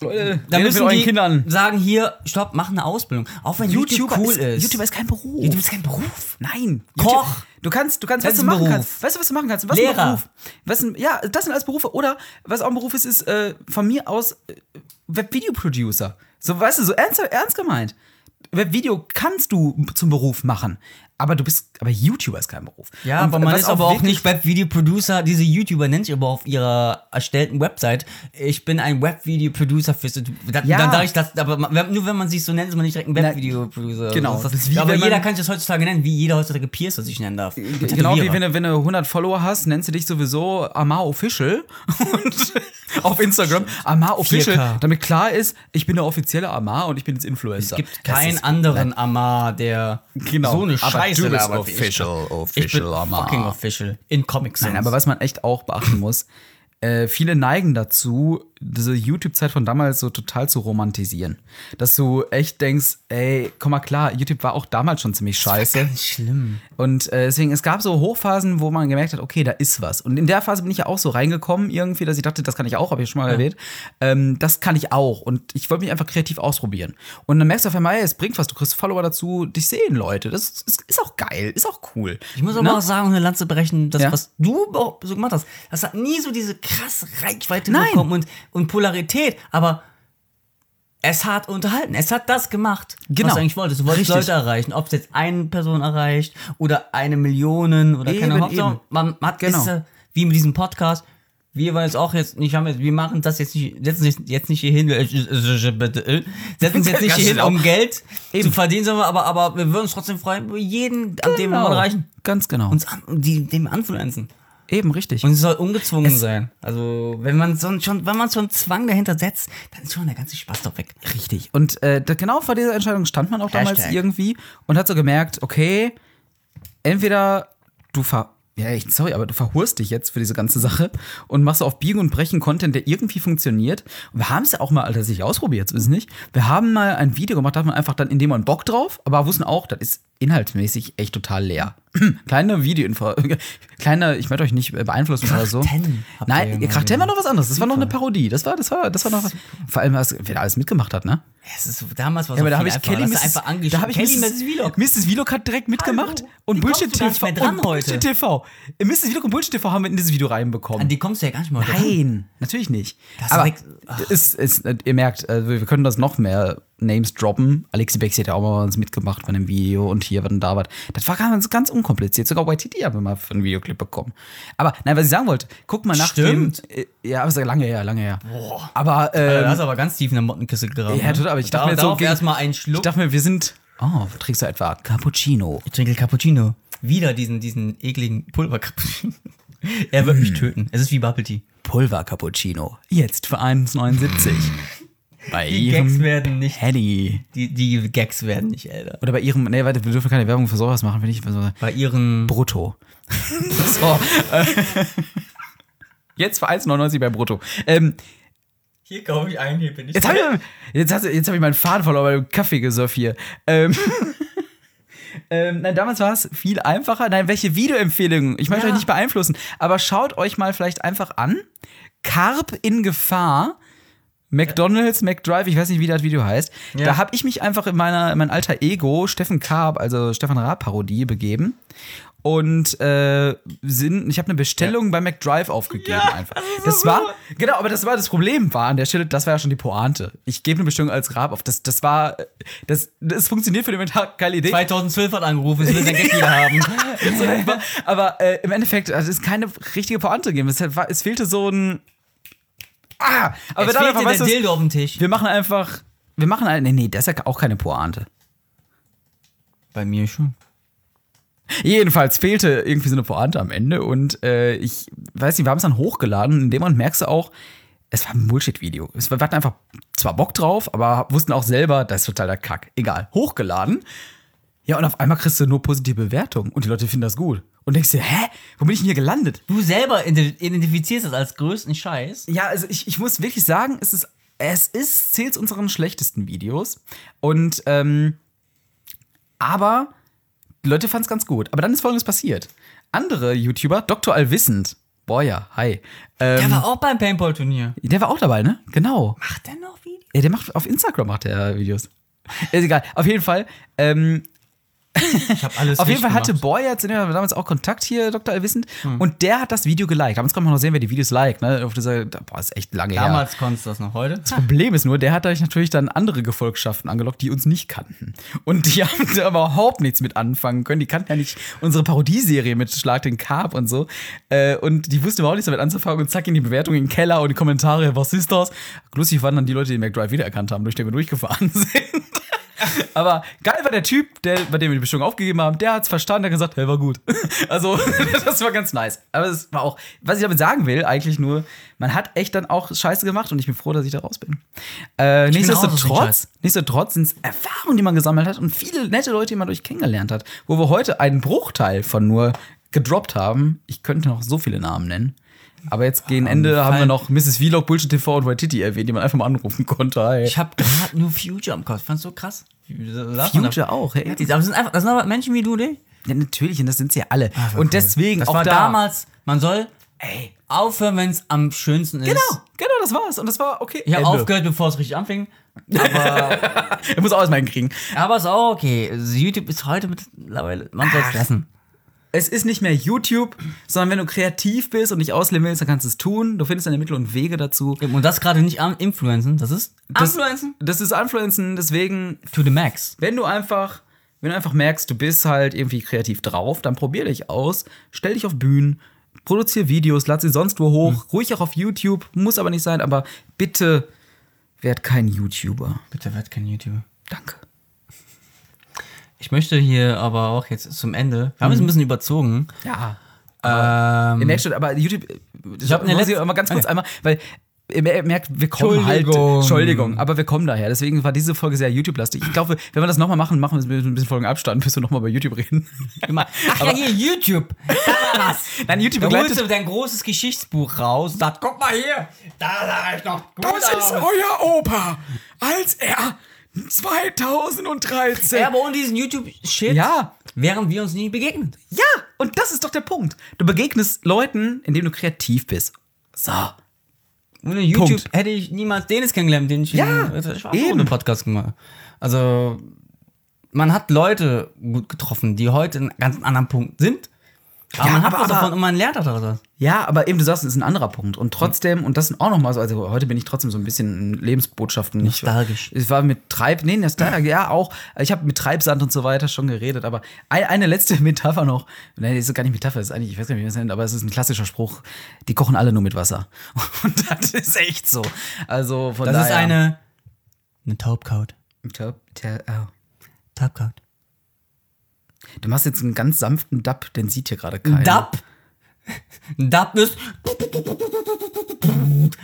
Speaker 4: Leute,
Speaker 3: da müssen die
Speaker 4: Kindern.
Speaker 3: sagen hier, stopp, mach eine Ausbildung. Auch wenn YouTube cool
Speaker 4: ist,
Speaker 3: ist.
Speaker 4: YouTuber ist kein Beruf.
Speaker 3: YouTube ist kein Beruf.
Speaker 4: Nein.
Speaker 3: Koch.
Speaker 4: YouTube- Du kannst, du kannst,
Speaker 3: Das
Speaker 4: was du machen
Speaker 3: Beruf.
Speaker 4: kannst. Weißt du, was du machen kannst? Was
Speaker 3: Lehrer.
Speaker 4: ein Beruf? Was ein, ja, das sind alles Berufe. Oder was auch ein Beruf ist, ist äh, von mir aus äh, Webvideo-Producer. So, weißt du, so ernst, ernst gemeint. Webvideo kannst du zum Beruf machen. Aber du bist, aber YouTuber ist kein Beruf.
Speaker 3: Ja,
Speaker 4: Und
Speaker 3: aber man ist aber auch nicht Webvideo-Producer. Diese YouTuber nennt sich aber auf ihrer erstellten Website. Ich bin ein Webvideo-Producer für. Da,
Speaker 4: Ja.
Speaker 3: Dann darf ich das, aber nur wenn man sich so nennt, ist man nicht direkt ein Webvideo-Producer.
Speaker 4: genau.
Speaker 3: Das
Speaker 4: Das wie
Speaker 3: aber jeder kann sich das heutzutage nennen, wie jeder heutzutage Piercer sich nennen darf.
Speaker 4: Genau wie wenn du, wenn du 100 Follower hast, nennst du dich sowieso Amar Official und auf Instagram Amar Official,
Speaker 3: 4K.
Speaker 4: damit klar ist, ich bin der offizielle Amar und ich bin jetzt Influencer.
Speaker 3: Es gibt keinen anderen Amar, der
Speaker 4: Genau.
Speaker 3: so eine
Speaker 4: Aber
Speaker 3: Scheiße
Speaker 4: du bist
Speaker 3: wie ich.
Speaker 1: official,
Speaker 3: Ich bin
Speaker 1: official
Speaker 3: fucking official. In Comics.
Speaker 4: Nein, aber was man echt auch beachten muss, äh, viele neigen dazu, diese YouTube-Zeit von damals so total zu romantisieren. Dass du echt denkst, ey, komm mal klar, YouTube war auch damals schon ziemlich scheiße.
Speaker 3: Schlimm.
Speaker 4: Und äh, deswegen, es gab so Hochphasen, wo man gemerkt hat, okay, da ist was. Und in der Phase bin ich ja auch so reingekommen irgendwie, dass ich dachte, das kann ich auch, habe ich schon mal erwähnt. Ähm, das kann ich auch. Und ich wollte mich einfach kreativ ausprobieren. Und dann merkst du auf einmal, ey, es bringt was, du kriegst Follower dazu, dich sehen Leute. Das ist, ist auch geil, ist auch cool.
Speaker 3: Ich muss aber
Speaker 4: Ne?
Speaker 3: auch sagen, eine Lanze brechen, das,
Speaker 4: Ja.
Speaker 3: was du so gemacht hast, das hat nie so diese krasse Reichweite
Speaker 4: Nein.
Speaker 3: bekommen und, und Polarität, aber es hat unterhalten, es hat das gemacht,
Speaker 4: Genau.
Speaker 3: was du eigentlich wolltest. Du wolltest
Speaker 4: Richtig.
Speaker 3: Leute erreichen, ob es jetzt eine Person erreicht oder eine Million oder keine
Speaker 4: Eben,
Speaker 3: Ahnung. Hauptsache,
Speaker 4: eben.
Speaker 3: Man hat
Speaker 4: Genau.
Speaker 3: ist, äh, wie mit diesem Podcast. Wir wollen jetzt auch jetzt nicht, haben jetzt, wir machen das jetzt nicht, setzen uns jetzt nicht hier hin, äh, äh, setzen uns jetzt nicht hier hin,
Speaker 4: schlau.
Speaker 3: um Geld
Speaker 4: Eben.
Speaker 3: zu verdienen, sondern aber, aber wir würden uns trotzdem freuen jeden, an dem wir mal erreichen.
Speaker 4: Ganz genau.
Speaker 3: Uns an, die, dem anfluenzen.
Speaker 4: Eben, richtig.
Speaker 3: Und es soll ungezwungen
Speaker 4: Es-
Speaker 3: sein. Also, wenn man so schon, wenn man so einen Zwang dahinter setzt, dann ist schon der ganze Spaß doch weg.
Speaker 4: Richtig. Und äh, genau vor dieser Entscheidung stand man auch damals
Speaker 3: Hashtag.
Speaker 4: irgendwie und hat so gemerkt, okay, entweder du ver ja, ich, sorry, aber du verhurst dich jetzt für diese ganze Sache und machst so auf Biegen und Brechen Content, der irgendwie funktioniert. Und wir haben es ja auch mal tatsächlich ausprobiert, so ist nicht. Wir haben mal ein Video gemacht, da hat man einfach dann in dem man Bock drauf, aber wussten auch, das ist inhaltsmäßig echt total leer. Kleine Videoinfo, kleine, ich möchte euch nicht beeinflussen oder so.
Speaker 3: Ihr ja
Speaker 4: Nein,
Speaker 3: mal
Speaker 4: Krachten war noch was anderes. Das war noch eine Parodie. Das war, das war, das war noch was. Vor allem, was, wer da alles mitgemacht hat, ne?
Speaker 3: Es ist, damals war
Speaker 4: Ja,
Speaker 3: so
Speaker 4: aber da habe ich Kelly. Mrs.
Speaker 3: Einfach
Speaker 4: da
Speaker 3: angeschrieben.
Speaker 4: habe ich
Speaker 3: Kelly
Speaker 4: Mrs.
Speaker 3: Vlog.
Speaker 4: Mrs. Vlog hat direkt mitgemacht
Speaker 3: Hallo,
Speaker 4: und Bullshit TV
Speaker 3: dran
Speaker 4: und Bullshit? TV. Mrs. Vlog und Bullshit TV haben wir in dieses Video reinbekommen.
Speaker 3: An die kommst du ja gar nicht mal dran.
Speaker 4: Nein, natürlich nicht.
Speaker 3: Das
Speaker 4: Aber ist, ist, ihr merkt, äh, wir können das noch mehr Names droppen. Alexi Bexi hat ja auch mal was mitgemacht bei einem Video und hier, was denn da war. Das war ganz, ganz unkompliziert. Sogar YTT haben wir mal für einen Videoclip bekommen. Aber, nein, was ich sagen wollte, guck mal nach
Speaker 3: Stimmt.
Speaker 4: dem. Äh, ja, aber es ist lange her, lange her.
Speaker 3: Boah.
Speaker 4: Aber,
Speaker 3: Äh,
Speaker 4: ähm,
Speaker 3: du hast aber ganz tief in der Mottenkiste gegraben.
Speaker 4: Ja,
Speaker 3: ne?
Speaker 4: total, aber ich dachte
Speaker 3: Da-
Speaker 4: mir so
Speaker 3: erstmal einen
Speaker 4: ich
Speaker 3: Schluck.
Speaker 4: dachte mir, wir sind. Oh, trinkst du etwa Cappuccino?
Speaker 3: Ich trinke Cappuccino. Wieder diesen, diesen ekligen Pulver-Cappuccino. er wird mich töten. Es ist wie Bubble Tea.
Speaker 4: Pulver Cappuccino. Jetzt für 1,79. Bei
Speaker 3: Die Gags
Speaker 4: ihrem
Speaker 3: werden nicht,
Speaker 4: Henny.
Speaker 3: die, die Gags werden nicht älter.
Speaker 4: Oder bei ihrem. Nee, warte, wir dürfen keine Werbung für sowas machen, wenn ich. So,
Speaker 3: Bei ihren
Speaker 4: Brutto. so. Jetzt für 1,99 bei Brutto. Ähm,
Speaker 3: Hier kaufe ich ein, hier bin ich.
Speaker 4: jetzt habe ich, jetzt, hast jetzt hab ich meinen Faden verloren bei dem Kaffeegesurf hier. Ähm, ähm, nein, damals war es viel einfacher. Nein, welche Videoempfehlungen? Ich möchte
Speaker 3: Ja.
Speaker 4: euch nicht beeinflussen, aber schaut euch mal vielleicht einfach an. Carp in Gefahr. McDonalds, McDrive, ich weiß nicht, wie das Video heißt.
Speaker 3: Ja.
Speaker 4: Da habe ich mich einfach in meiner, in mein alter Ego, Steffen Karp, also Stefan Raab-Parodie, begeben. Und äh, sind, ich habe eine Bestellung bei McDrive aufgegeben einfach. Das, war, genau, aber das war das Problem war an der Stelle, das war ja schon die Pointe. Ich gebe eine Bestellung als Raab auf. Das, das war, das, das funktioniert für den Moment geile Idee.
Speaker 3: 2012 hat angerufen, es will sein Geld wieder haben.
Speaker 4: Aber äh, im Endeffekt, also es ist keine richtige Pointe gegeben. Es, es fehlte so ein. Ah! Aber
Speaker 3: es
Speaker 4: dann einfach, weißt
Speaker 3: der Dildo auf dem Tisch.
Speaker 4: wir machen einfach. Wir machen ein. Nee, nee, das ist ja auch keine Pointe.
Speaker 3: Bei mir schon.
Speaker 4: Jedenfalls fehlte irgendwie so eine Pointe am Ende und äh, ich weiß nicht, wir haben es dann hochgeladen. In dem Moment merkst du auch, es war ein Bullshit-Video. Es- Wir hatten einfach zwar Bock drauf, aber wussten auch selber, das ist total der Kack. Egal. Hochgeladen. Ja, und auf einmal kriegst du nur positive Bewertungen und die Leute finden das gut. Und denkst dir, hä? Wo bin ich denn hier gelandet?
Speaker 3: Du selber ident- identifizierst das als größten Scheiß.
Speaker 4: Ja, also ich, ich muss wirklich sagen, es ist, es ist, zählt zu unseren schlechtesten Videos. Und, ähm, aber die Leute fanden es ganz gut. Aber dann ist folgendes passiert. Andere YouTuber, Dr. Allwissend, boah ja, hi. Ähm,
Speaker 3: Der war auch beim Paintball-Turnier.
Speaker 4: der war auch dabei, ne? Genau.
Speaker 3: Macht der noch Videos?
Speaker 4: Ja, der macht auf Instagram macht er Videos. Ist egal. Auf jeden Fall, ähm,
Speaker 3: Ich hab alles
Speaker 4: Auf jeden Fall hatte
Speaker 3: gemacht.
Speaker 4: Boy jetzt in der- damals auch Kontakt hier, Dr. Allwissend, und der hat das Video geliked. Damals kann man noch sehen, wer die Videos liked, ne? Auf dieser, boah, ist echt lange her.
Speaker 3: Damals konntest du das noch heute.
Speaker 4: Das Problem ist nur, der hat dadurch natürlich dann andere Gefolgschaften angelockt, die uns nicht kannten. Und die haben da überhaupt nichts mit anfangen können. Die kannten ja nicht unsere Parodieserie mit Schlag den Carp und so. Äh, Und die wussten überhaupt nichts damit anzufangen und zack in die Bewertung in den Keller und die Kommentare, was ist das? Lustig waren dann die Leute, die McDrive wiedererkannt haben, durch den wir durchgefahren sind. Aber geil war der Typ, der, bei dem wir die Bestimmung aufgegeben haben, der hat's verstanden, der hat gesagt, hey, war gut. Also, das war ganz nice. Aber es war auch, was ich damit sagen will, eigentlich nur, man hat echt dann auch Scheiße gemacht und ich bin froh, dass ich da raus bin. Äh, nichtsdestotrotz, nichtsdestotrotz sind es Erfahrungen, die man gesammelt hat und viele nette Leute, die man durch kennengelernt hat, wo wir heute einen Bruchteil von nur gedroppt haben. Ich könnte noch so viele Namen nennen. Aber jetzt gegen Ende haben wir noch Mrs. Vlog, Bullshit TV und Waititi erwähnt, die man einfach mal anrufen konnte. Hi.
Speaker 3: Ich hab gerade nur Future im Kopf. Ich fand's so krass.
Speaker 4: Future auch, hey.
Speaker 3: Ja, aber das sind einfach, das sind aber Menschen wie du, ne?
Speaker 4: Ja, natürlich, und das sind sie ja alle. und deswegen
Speaker 3: Das
Speaker 4: auch
Speaker 3: war
Speaker 4: da.
Speaker 3: damals, man soll
Speaker 4: Ey,
Speaker 3: aufhören, wenn es am schönsten ist.
Speaker 4: genau, genau, das war's. Und das war okay.
Speaker 3: Ich habe aufgehört, bevor es richtig anfing.
Speaker 4: Er muss auch erstmal hinkriegen.
Speaker 3: Aber ist auch okay. Also YouTube ist heute mittlerweile, man soll es lassen.
Speaker 4: Es ist nicht mehr YouTube, sondern wenn du kreativ bist und dich ausleben willst, dann kannst du es tun. Du findest deine Mittel und Wege dazu.
Speaker 3: Und das gerade nicht am Influencen, das ist
Speaker 4: Das,
Speaker 3: Influencen
Speaker 4: das ist Influencen, deswegen,
Speaker 3: to the max.
Speaker 4: wenn du einfach, wenn du einfach merkst, du bist halt irgendwie kreativ drauf, dann probier dich aus, stell dich auf Bühnen, produziere Videos, lad sie sonst wo hoch, ruhig auch auf YouTube, muss aber nicht sein, aber bitte werd kein YouTuber.
Speaker 3: Bitte werd kein YouTuber.
Speaker 4: Danke.
Speaker 3: Ich möchte hier aber auch jetzt zum Ende, wir haben es ein bisschen überzogen.
Speaker 4: Ja.
Speaker 3: Ähm,
Speaker 4: Ihr merkt schon, aber YouTube, ich
Speaker 3: hab
Speaker 4: habe
Speaker 3: eine
Speaker 4: eine
Speaker 3: letzte-
Speaker 4: mal ganz kurz
Speaker 3: Okay.
Speaker 4: einmal, weil ihr mer- merkt, wir kommen halt,
Speaker 3: Entschuldigung.
Speaker 4: Entschuldigung, aber wir kommen daher. Deswegen war diese Folge sehr YouTube-lastig. Ich glaube, wenn wir das nochmal machen, machen wir es mit ein bisschen Folgen Abstand, bis wir nochmal bei YouTube reden.
Speaker 3: Ach ja, hier, YouTube. Da war was.
Speaker 4: Nein, YouTube
Speaker 3: Da holst du dein großes Geschichtsbuch raus und sagt, guck mal hier, da sah ich noch gut aus.
Speaker 4: euer Opa, als er 2013.
Speaker 3: Ja, aber ohne diesen YouTube-Shit
Speaker 4: Ja.
Speaker 3: wären wir uns nie begegnet.
Speaker 4: Ja, und das ist doch der Punkt. Du begegnest Leuten, indem du kreativ bist. So.
Speaker 3: Ohne YouTube
Speaker 4: Punkt.
Speaker 3: hätte ich niemals Dennis kennengelernt, den ich
Speaker 4: Ja,
Speaker 3: in, ich war
Speaker 4: eben.
Speaker 3: ohne Podcast gemacht. Also, man hat Leute gut getroffen, die heute in ganz anderen Punkt sind. Aber
Speaker 4: Ja,
Speaker 3: man hat
Speaker 4: aber-
Speaker 3: was davon und man lernt daraus was.
Speaker 4: Ja, aber eben, du sagst, das ist ein anderer Punkt. Und trotzdem, und das sind auch nochmal so, also heute bin ich trotzdem so ein bisschen in Lebensbotschaften. nicht-
Speaker 3: Nostalgisch.
Speaker 4: Ich war mit Treib, nee, Nostalgisch, ja auch. Ich habe mit Treibsand und so weiter schon geredet, aber ein, eine letzte Metapher noch. Nein, das ist gar nicht Metapher, das ist eigentlich, ich weiß gar nicht, wie man es nennt, aber es ist ein klassischer Spruch. Die kochen alle nur mit Wasser. Und das ist echt so. Also von
Speaker 3: Das
Speaker 4: daher.
Speaker 3: ist eine, eine Taubkaut.
Speaker 4: Taub- ta- oh.
Speaker 3: Taubkaut.
Speaker 4: Du machst jetzt einen ganz sanften Dub, den sieht hier gerade keiner.
Speaker 3: Dub. Dub ist.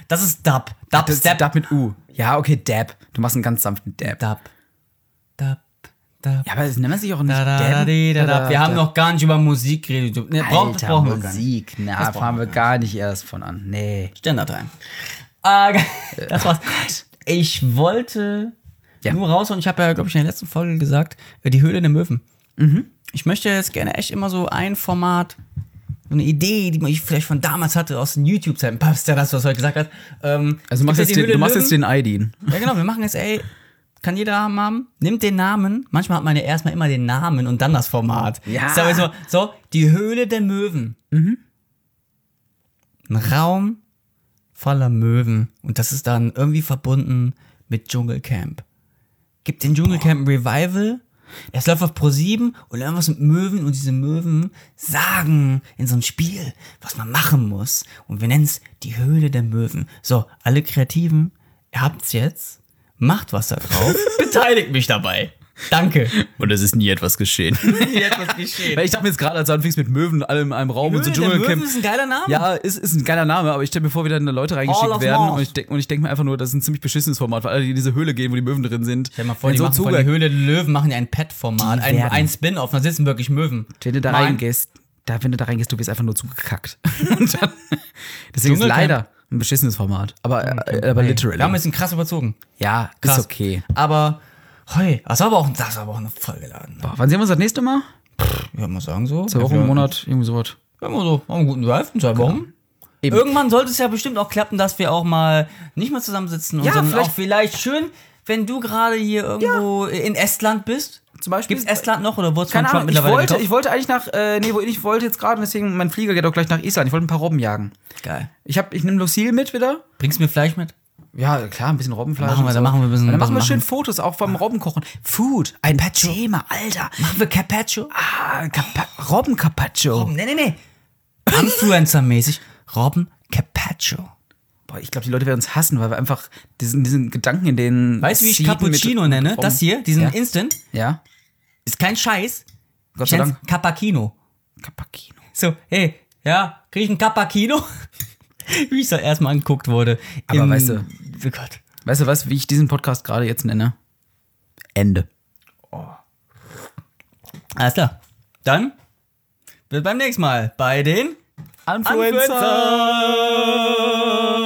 Speaker 3: Das ist Dub. Dub,
Speaker 4: Das ist
Speaker 3: Step.
Speaker 4: Dub mit U. Ja, okay, Dab. Du machst einen ganz sanften Dab.
Speaker 3: Dub. Dub. Dub.
Speaker 4: Ja, aber das nennt man sich auch nicht
Speaker 3: Da, da, da,
Speaker 4: Dab
Speaker 3: da, Wir haben
Speaker 4: Dab?
Speaker 3: noch gar nicht über Musik geredet. Ne,
Speaker 4: Alter,
Speaker 3: brauchen wir.
Speaker 4: Musik. Na,
Speaker 3: Das
Speaker 4: fangen wir gar nicht erst von an. Nee.
Speaker 3: Standardtime. Äh, das war's. Ich wollte
Speaker 4: Ja.
Speaker 3: nur raus und ich habe ja, glaube ich, in der letzten Folge gesagt, äh, die Höhle der Möwen. Ich möchte jetzt gerne echt immer so ein Format, so eine Idee, die man ich vielleicht von damals hatte, aus den YouTube-Zeiten. Passt ja das, was du heute gesagt hast. Ähm,
Speaker 4: Also du machst, jetzt
Speaker 3: ja
Speaker 4: den, du machst jetzt den.
Speaker 3: Löwen. Ja, genau, wir machen jetzt, ey, kann jeder haben, haben, nimmt den Namen. Manchmal hat man ja erstmal immer den Namen und dann das Format.
Speaker 4: Ja.
Speaker 3: Ist aber so, so, die Höhle der Möwen. Ein Raum voller Möwen. Und das ist dann irgendwie verbunden mit Dschungelcamp. Gibt den Dschungelcamp ein Revival. Es läuft auf Pro 7 und irgendwas mit Möwen und diese Möwen sagen in so einem Spiel, was man machen muss. Und wir nennen es die Höhle der Möwen. So, alle Kreativen, ihr habt's jetzt. Macht was da drauf. Beteiligt mich dabei. Danke.
Speaker 4: Und es ist nie etwas geschehen.
Speaker 3: Hier etwas geschehen.
Speaker 4: Weil ich dachte mir jetzt gerade, als du anfingst mit Möwen alle in einem Raum und so Dschungelcamp.
Speaker 3: Möwen ist ein geiler Name.
Speaker 4: Ja, ist, ist ein geiler Name, aber ich stelle mir vor, wie dann Leute reingeschickt werden und ich denke und ich denk mir einfach nur, das ist ein ziemlich beschissenes Format, weil alle, die in diese Höhle gehen, wo die Möwen drin sind.
Speaker 3: Stell dir mal vor,
Speaker 4: wenn
Speaker 3: die
Speaker 4: so
Speaker 3: machen von die Höhle der Löwen machen ja ein Pet-Format, ein, ein Spin-off, da sitzen wirklich Möwen.
Speaker 4: Wenn du da
Speaker 3: Mein-
Speaker 4: reingehst, da, wenn du da reingehst, du wirst einfach nur zugekackt. und dann, deswegen ist leider ein beschissenes Format. Aber, äh, aber literally.
Speaker 3: Wir haben jetzt ein krass überzogen.
Speaker 4: ja,
Speaker 3: Krass.
Speaker 4: ist okay.
Speaker 3: Aber, hey, das war aber auch, das war aber auch eine vollgeladen.
Speaker 4: Boah, wann sehen wir uns das nächste Mal?
Speaker 3: Ich würde mal sagen so.
Speaker 4: Zwei Wochen,
Speaker 3: ja,
Speaker 4: einen Monat, irgendwie sowas.
Speaker 3: Ja, immer so, haben einen guten Drive in zwei Wochen.
Speaker 4: Eben.
Speaker 3: Irgendwann sollte es ja bestimmt auch klappen, dass wir auch mal nicht mal zusammensitzen, und
Speaker 4: Ja,
Speaker 3: sondern
Speaker 4: vielleicht-
Speaker 3: auch vielleicht schön, wenn du gerade hier irgendwo in Estland bist.
Speaker 4: Zum Beispiel.
Speaker 3: Gibt's Estland noch oder wurde es von
Speaker 4: Keine
Speaker 3: Trump
Speaker 4: Ahnung, ich
Speaker 3: mittlerweile
Speaker 4: wollte,
Speaker 3: gekauft?
Speaker 4: ich wollte eigentlich nach, äh, nee, wo ich wollte jetzt gerade, deswegen, mein Flieger geht auch gleich nach Island. Ich wollte ein paar Robben jagen.
Speaker 3: Geil.
Speaker 4: Ich hab, ich nehme Lucille mit wieder.
Speaker 3: Bringst du mir Fleisch mit?
Speaker 4: Ja, klar, ein bisschen Robbenfleisch.
Speaker 3: Machen wir- dann machen wir ein bisschen-
Speaker 4: dann machen wir schön
Speaker 3: machen.
Speaker 4: Fotos auch vom Robbenkochen. Food, ein Thema, Alter.
Speaker 3: Machen wir Carpaccio?
Speaker 4: Ah, Capa Robben-Carpaccio.
Speaker 3: Nee, nee, nee. Influencer-mäßig. Robben Carpaccio.
Speaker 4: Boah, ich glaube, die Leute werden uns hassen, weil wir einfach diesen, diesen Gedanken in den.
Speaker 3: Weißt du, wie ich Cappuccino nenne?
Speaker 4: Robben-
Speaker 3: Das hier, diesen
Speaker 4: Ja.
Speaker 3: Instant.
Speaker 4: Ja,
Speaker 3: Ist kein Scheiß.
Speaker 4: Gott sei Dank.
Speaker 3: Cappuccino.
Speaker 4: Cappuccino.
Speaker 3: So, hey, ja, krieg ich einen Cappuccino? wie ich da erstmal angeguckt wurde.
Speaker 4: Aber weißt du-
Speaker 3: Oh Gott.
Speaker 4: Weißt du was, wie ich diesen Podcast gerade jetzt nenne? Ende.
Speaker 3: Alles klar. Dann bis beim nächsten Mal bei den
Speaker 4: Influencer.
Speaker 3: Influencer.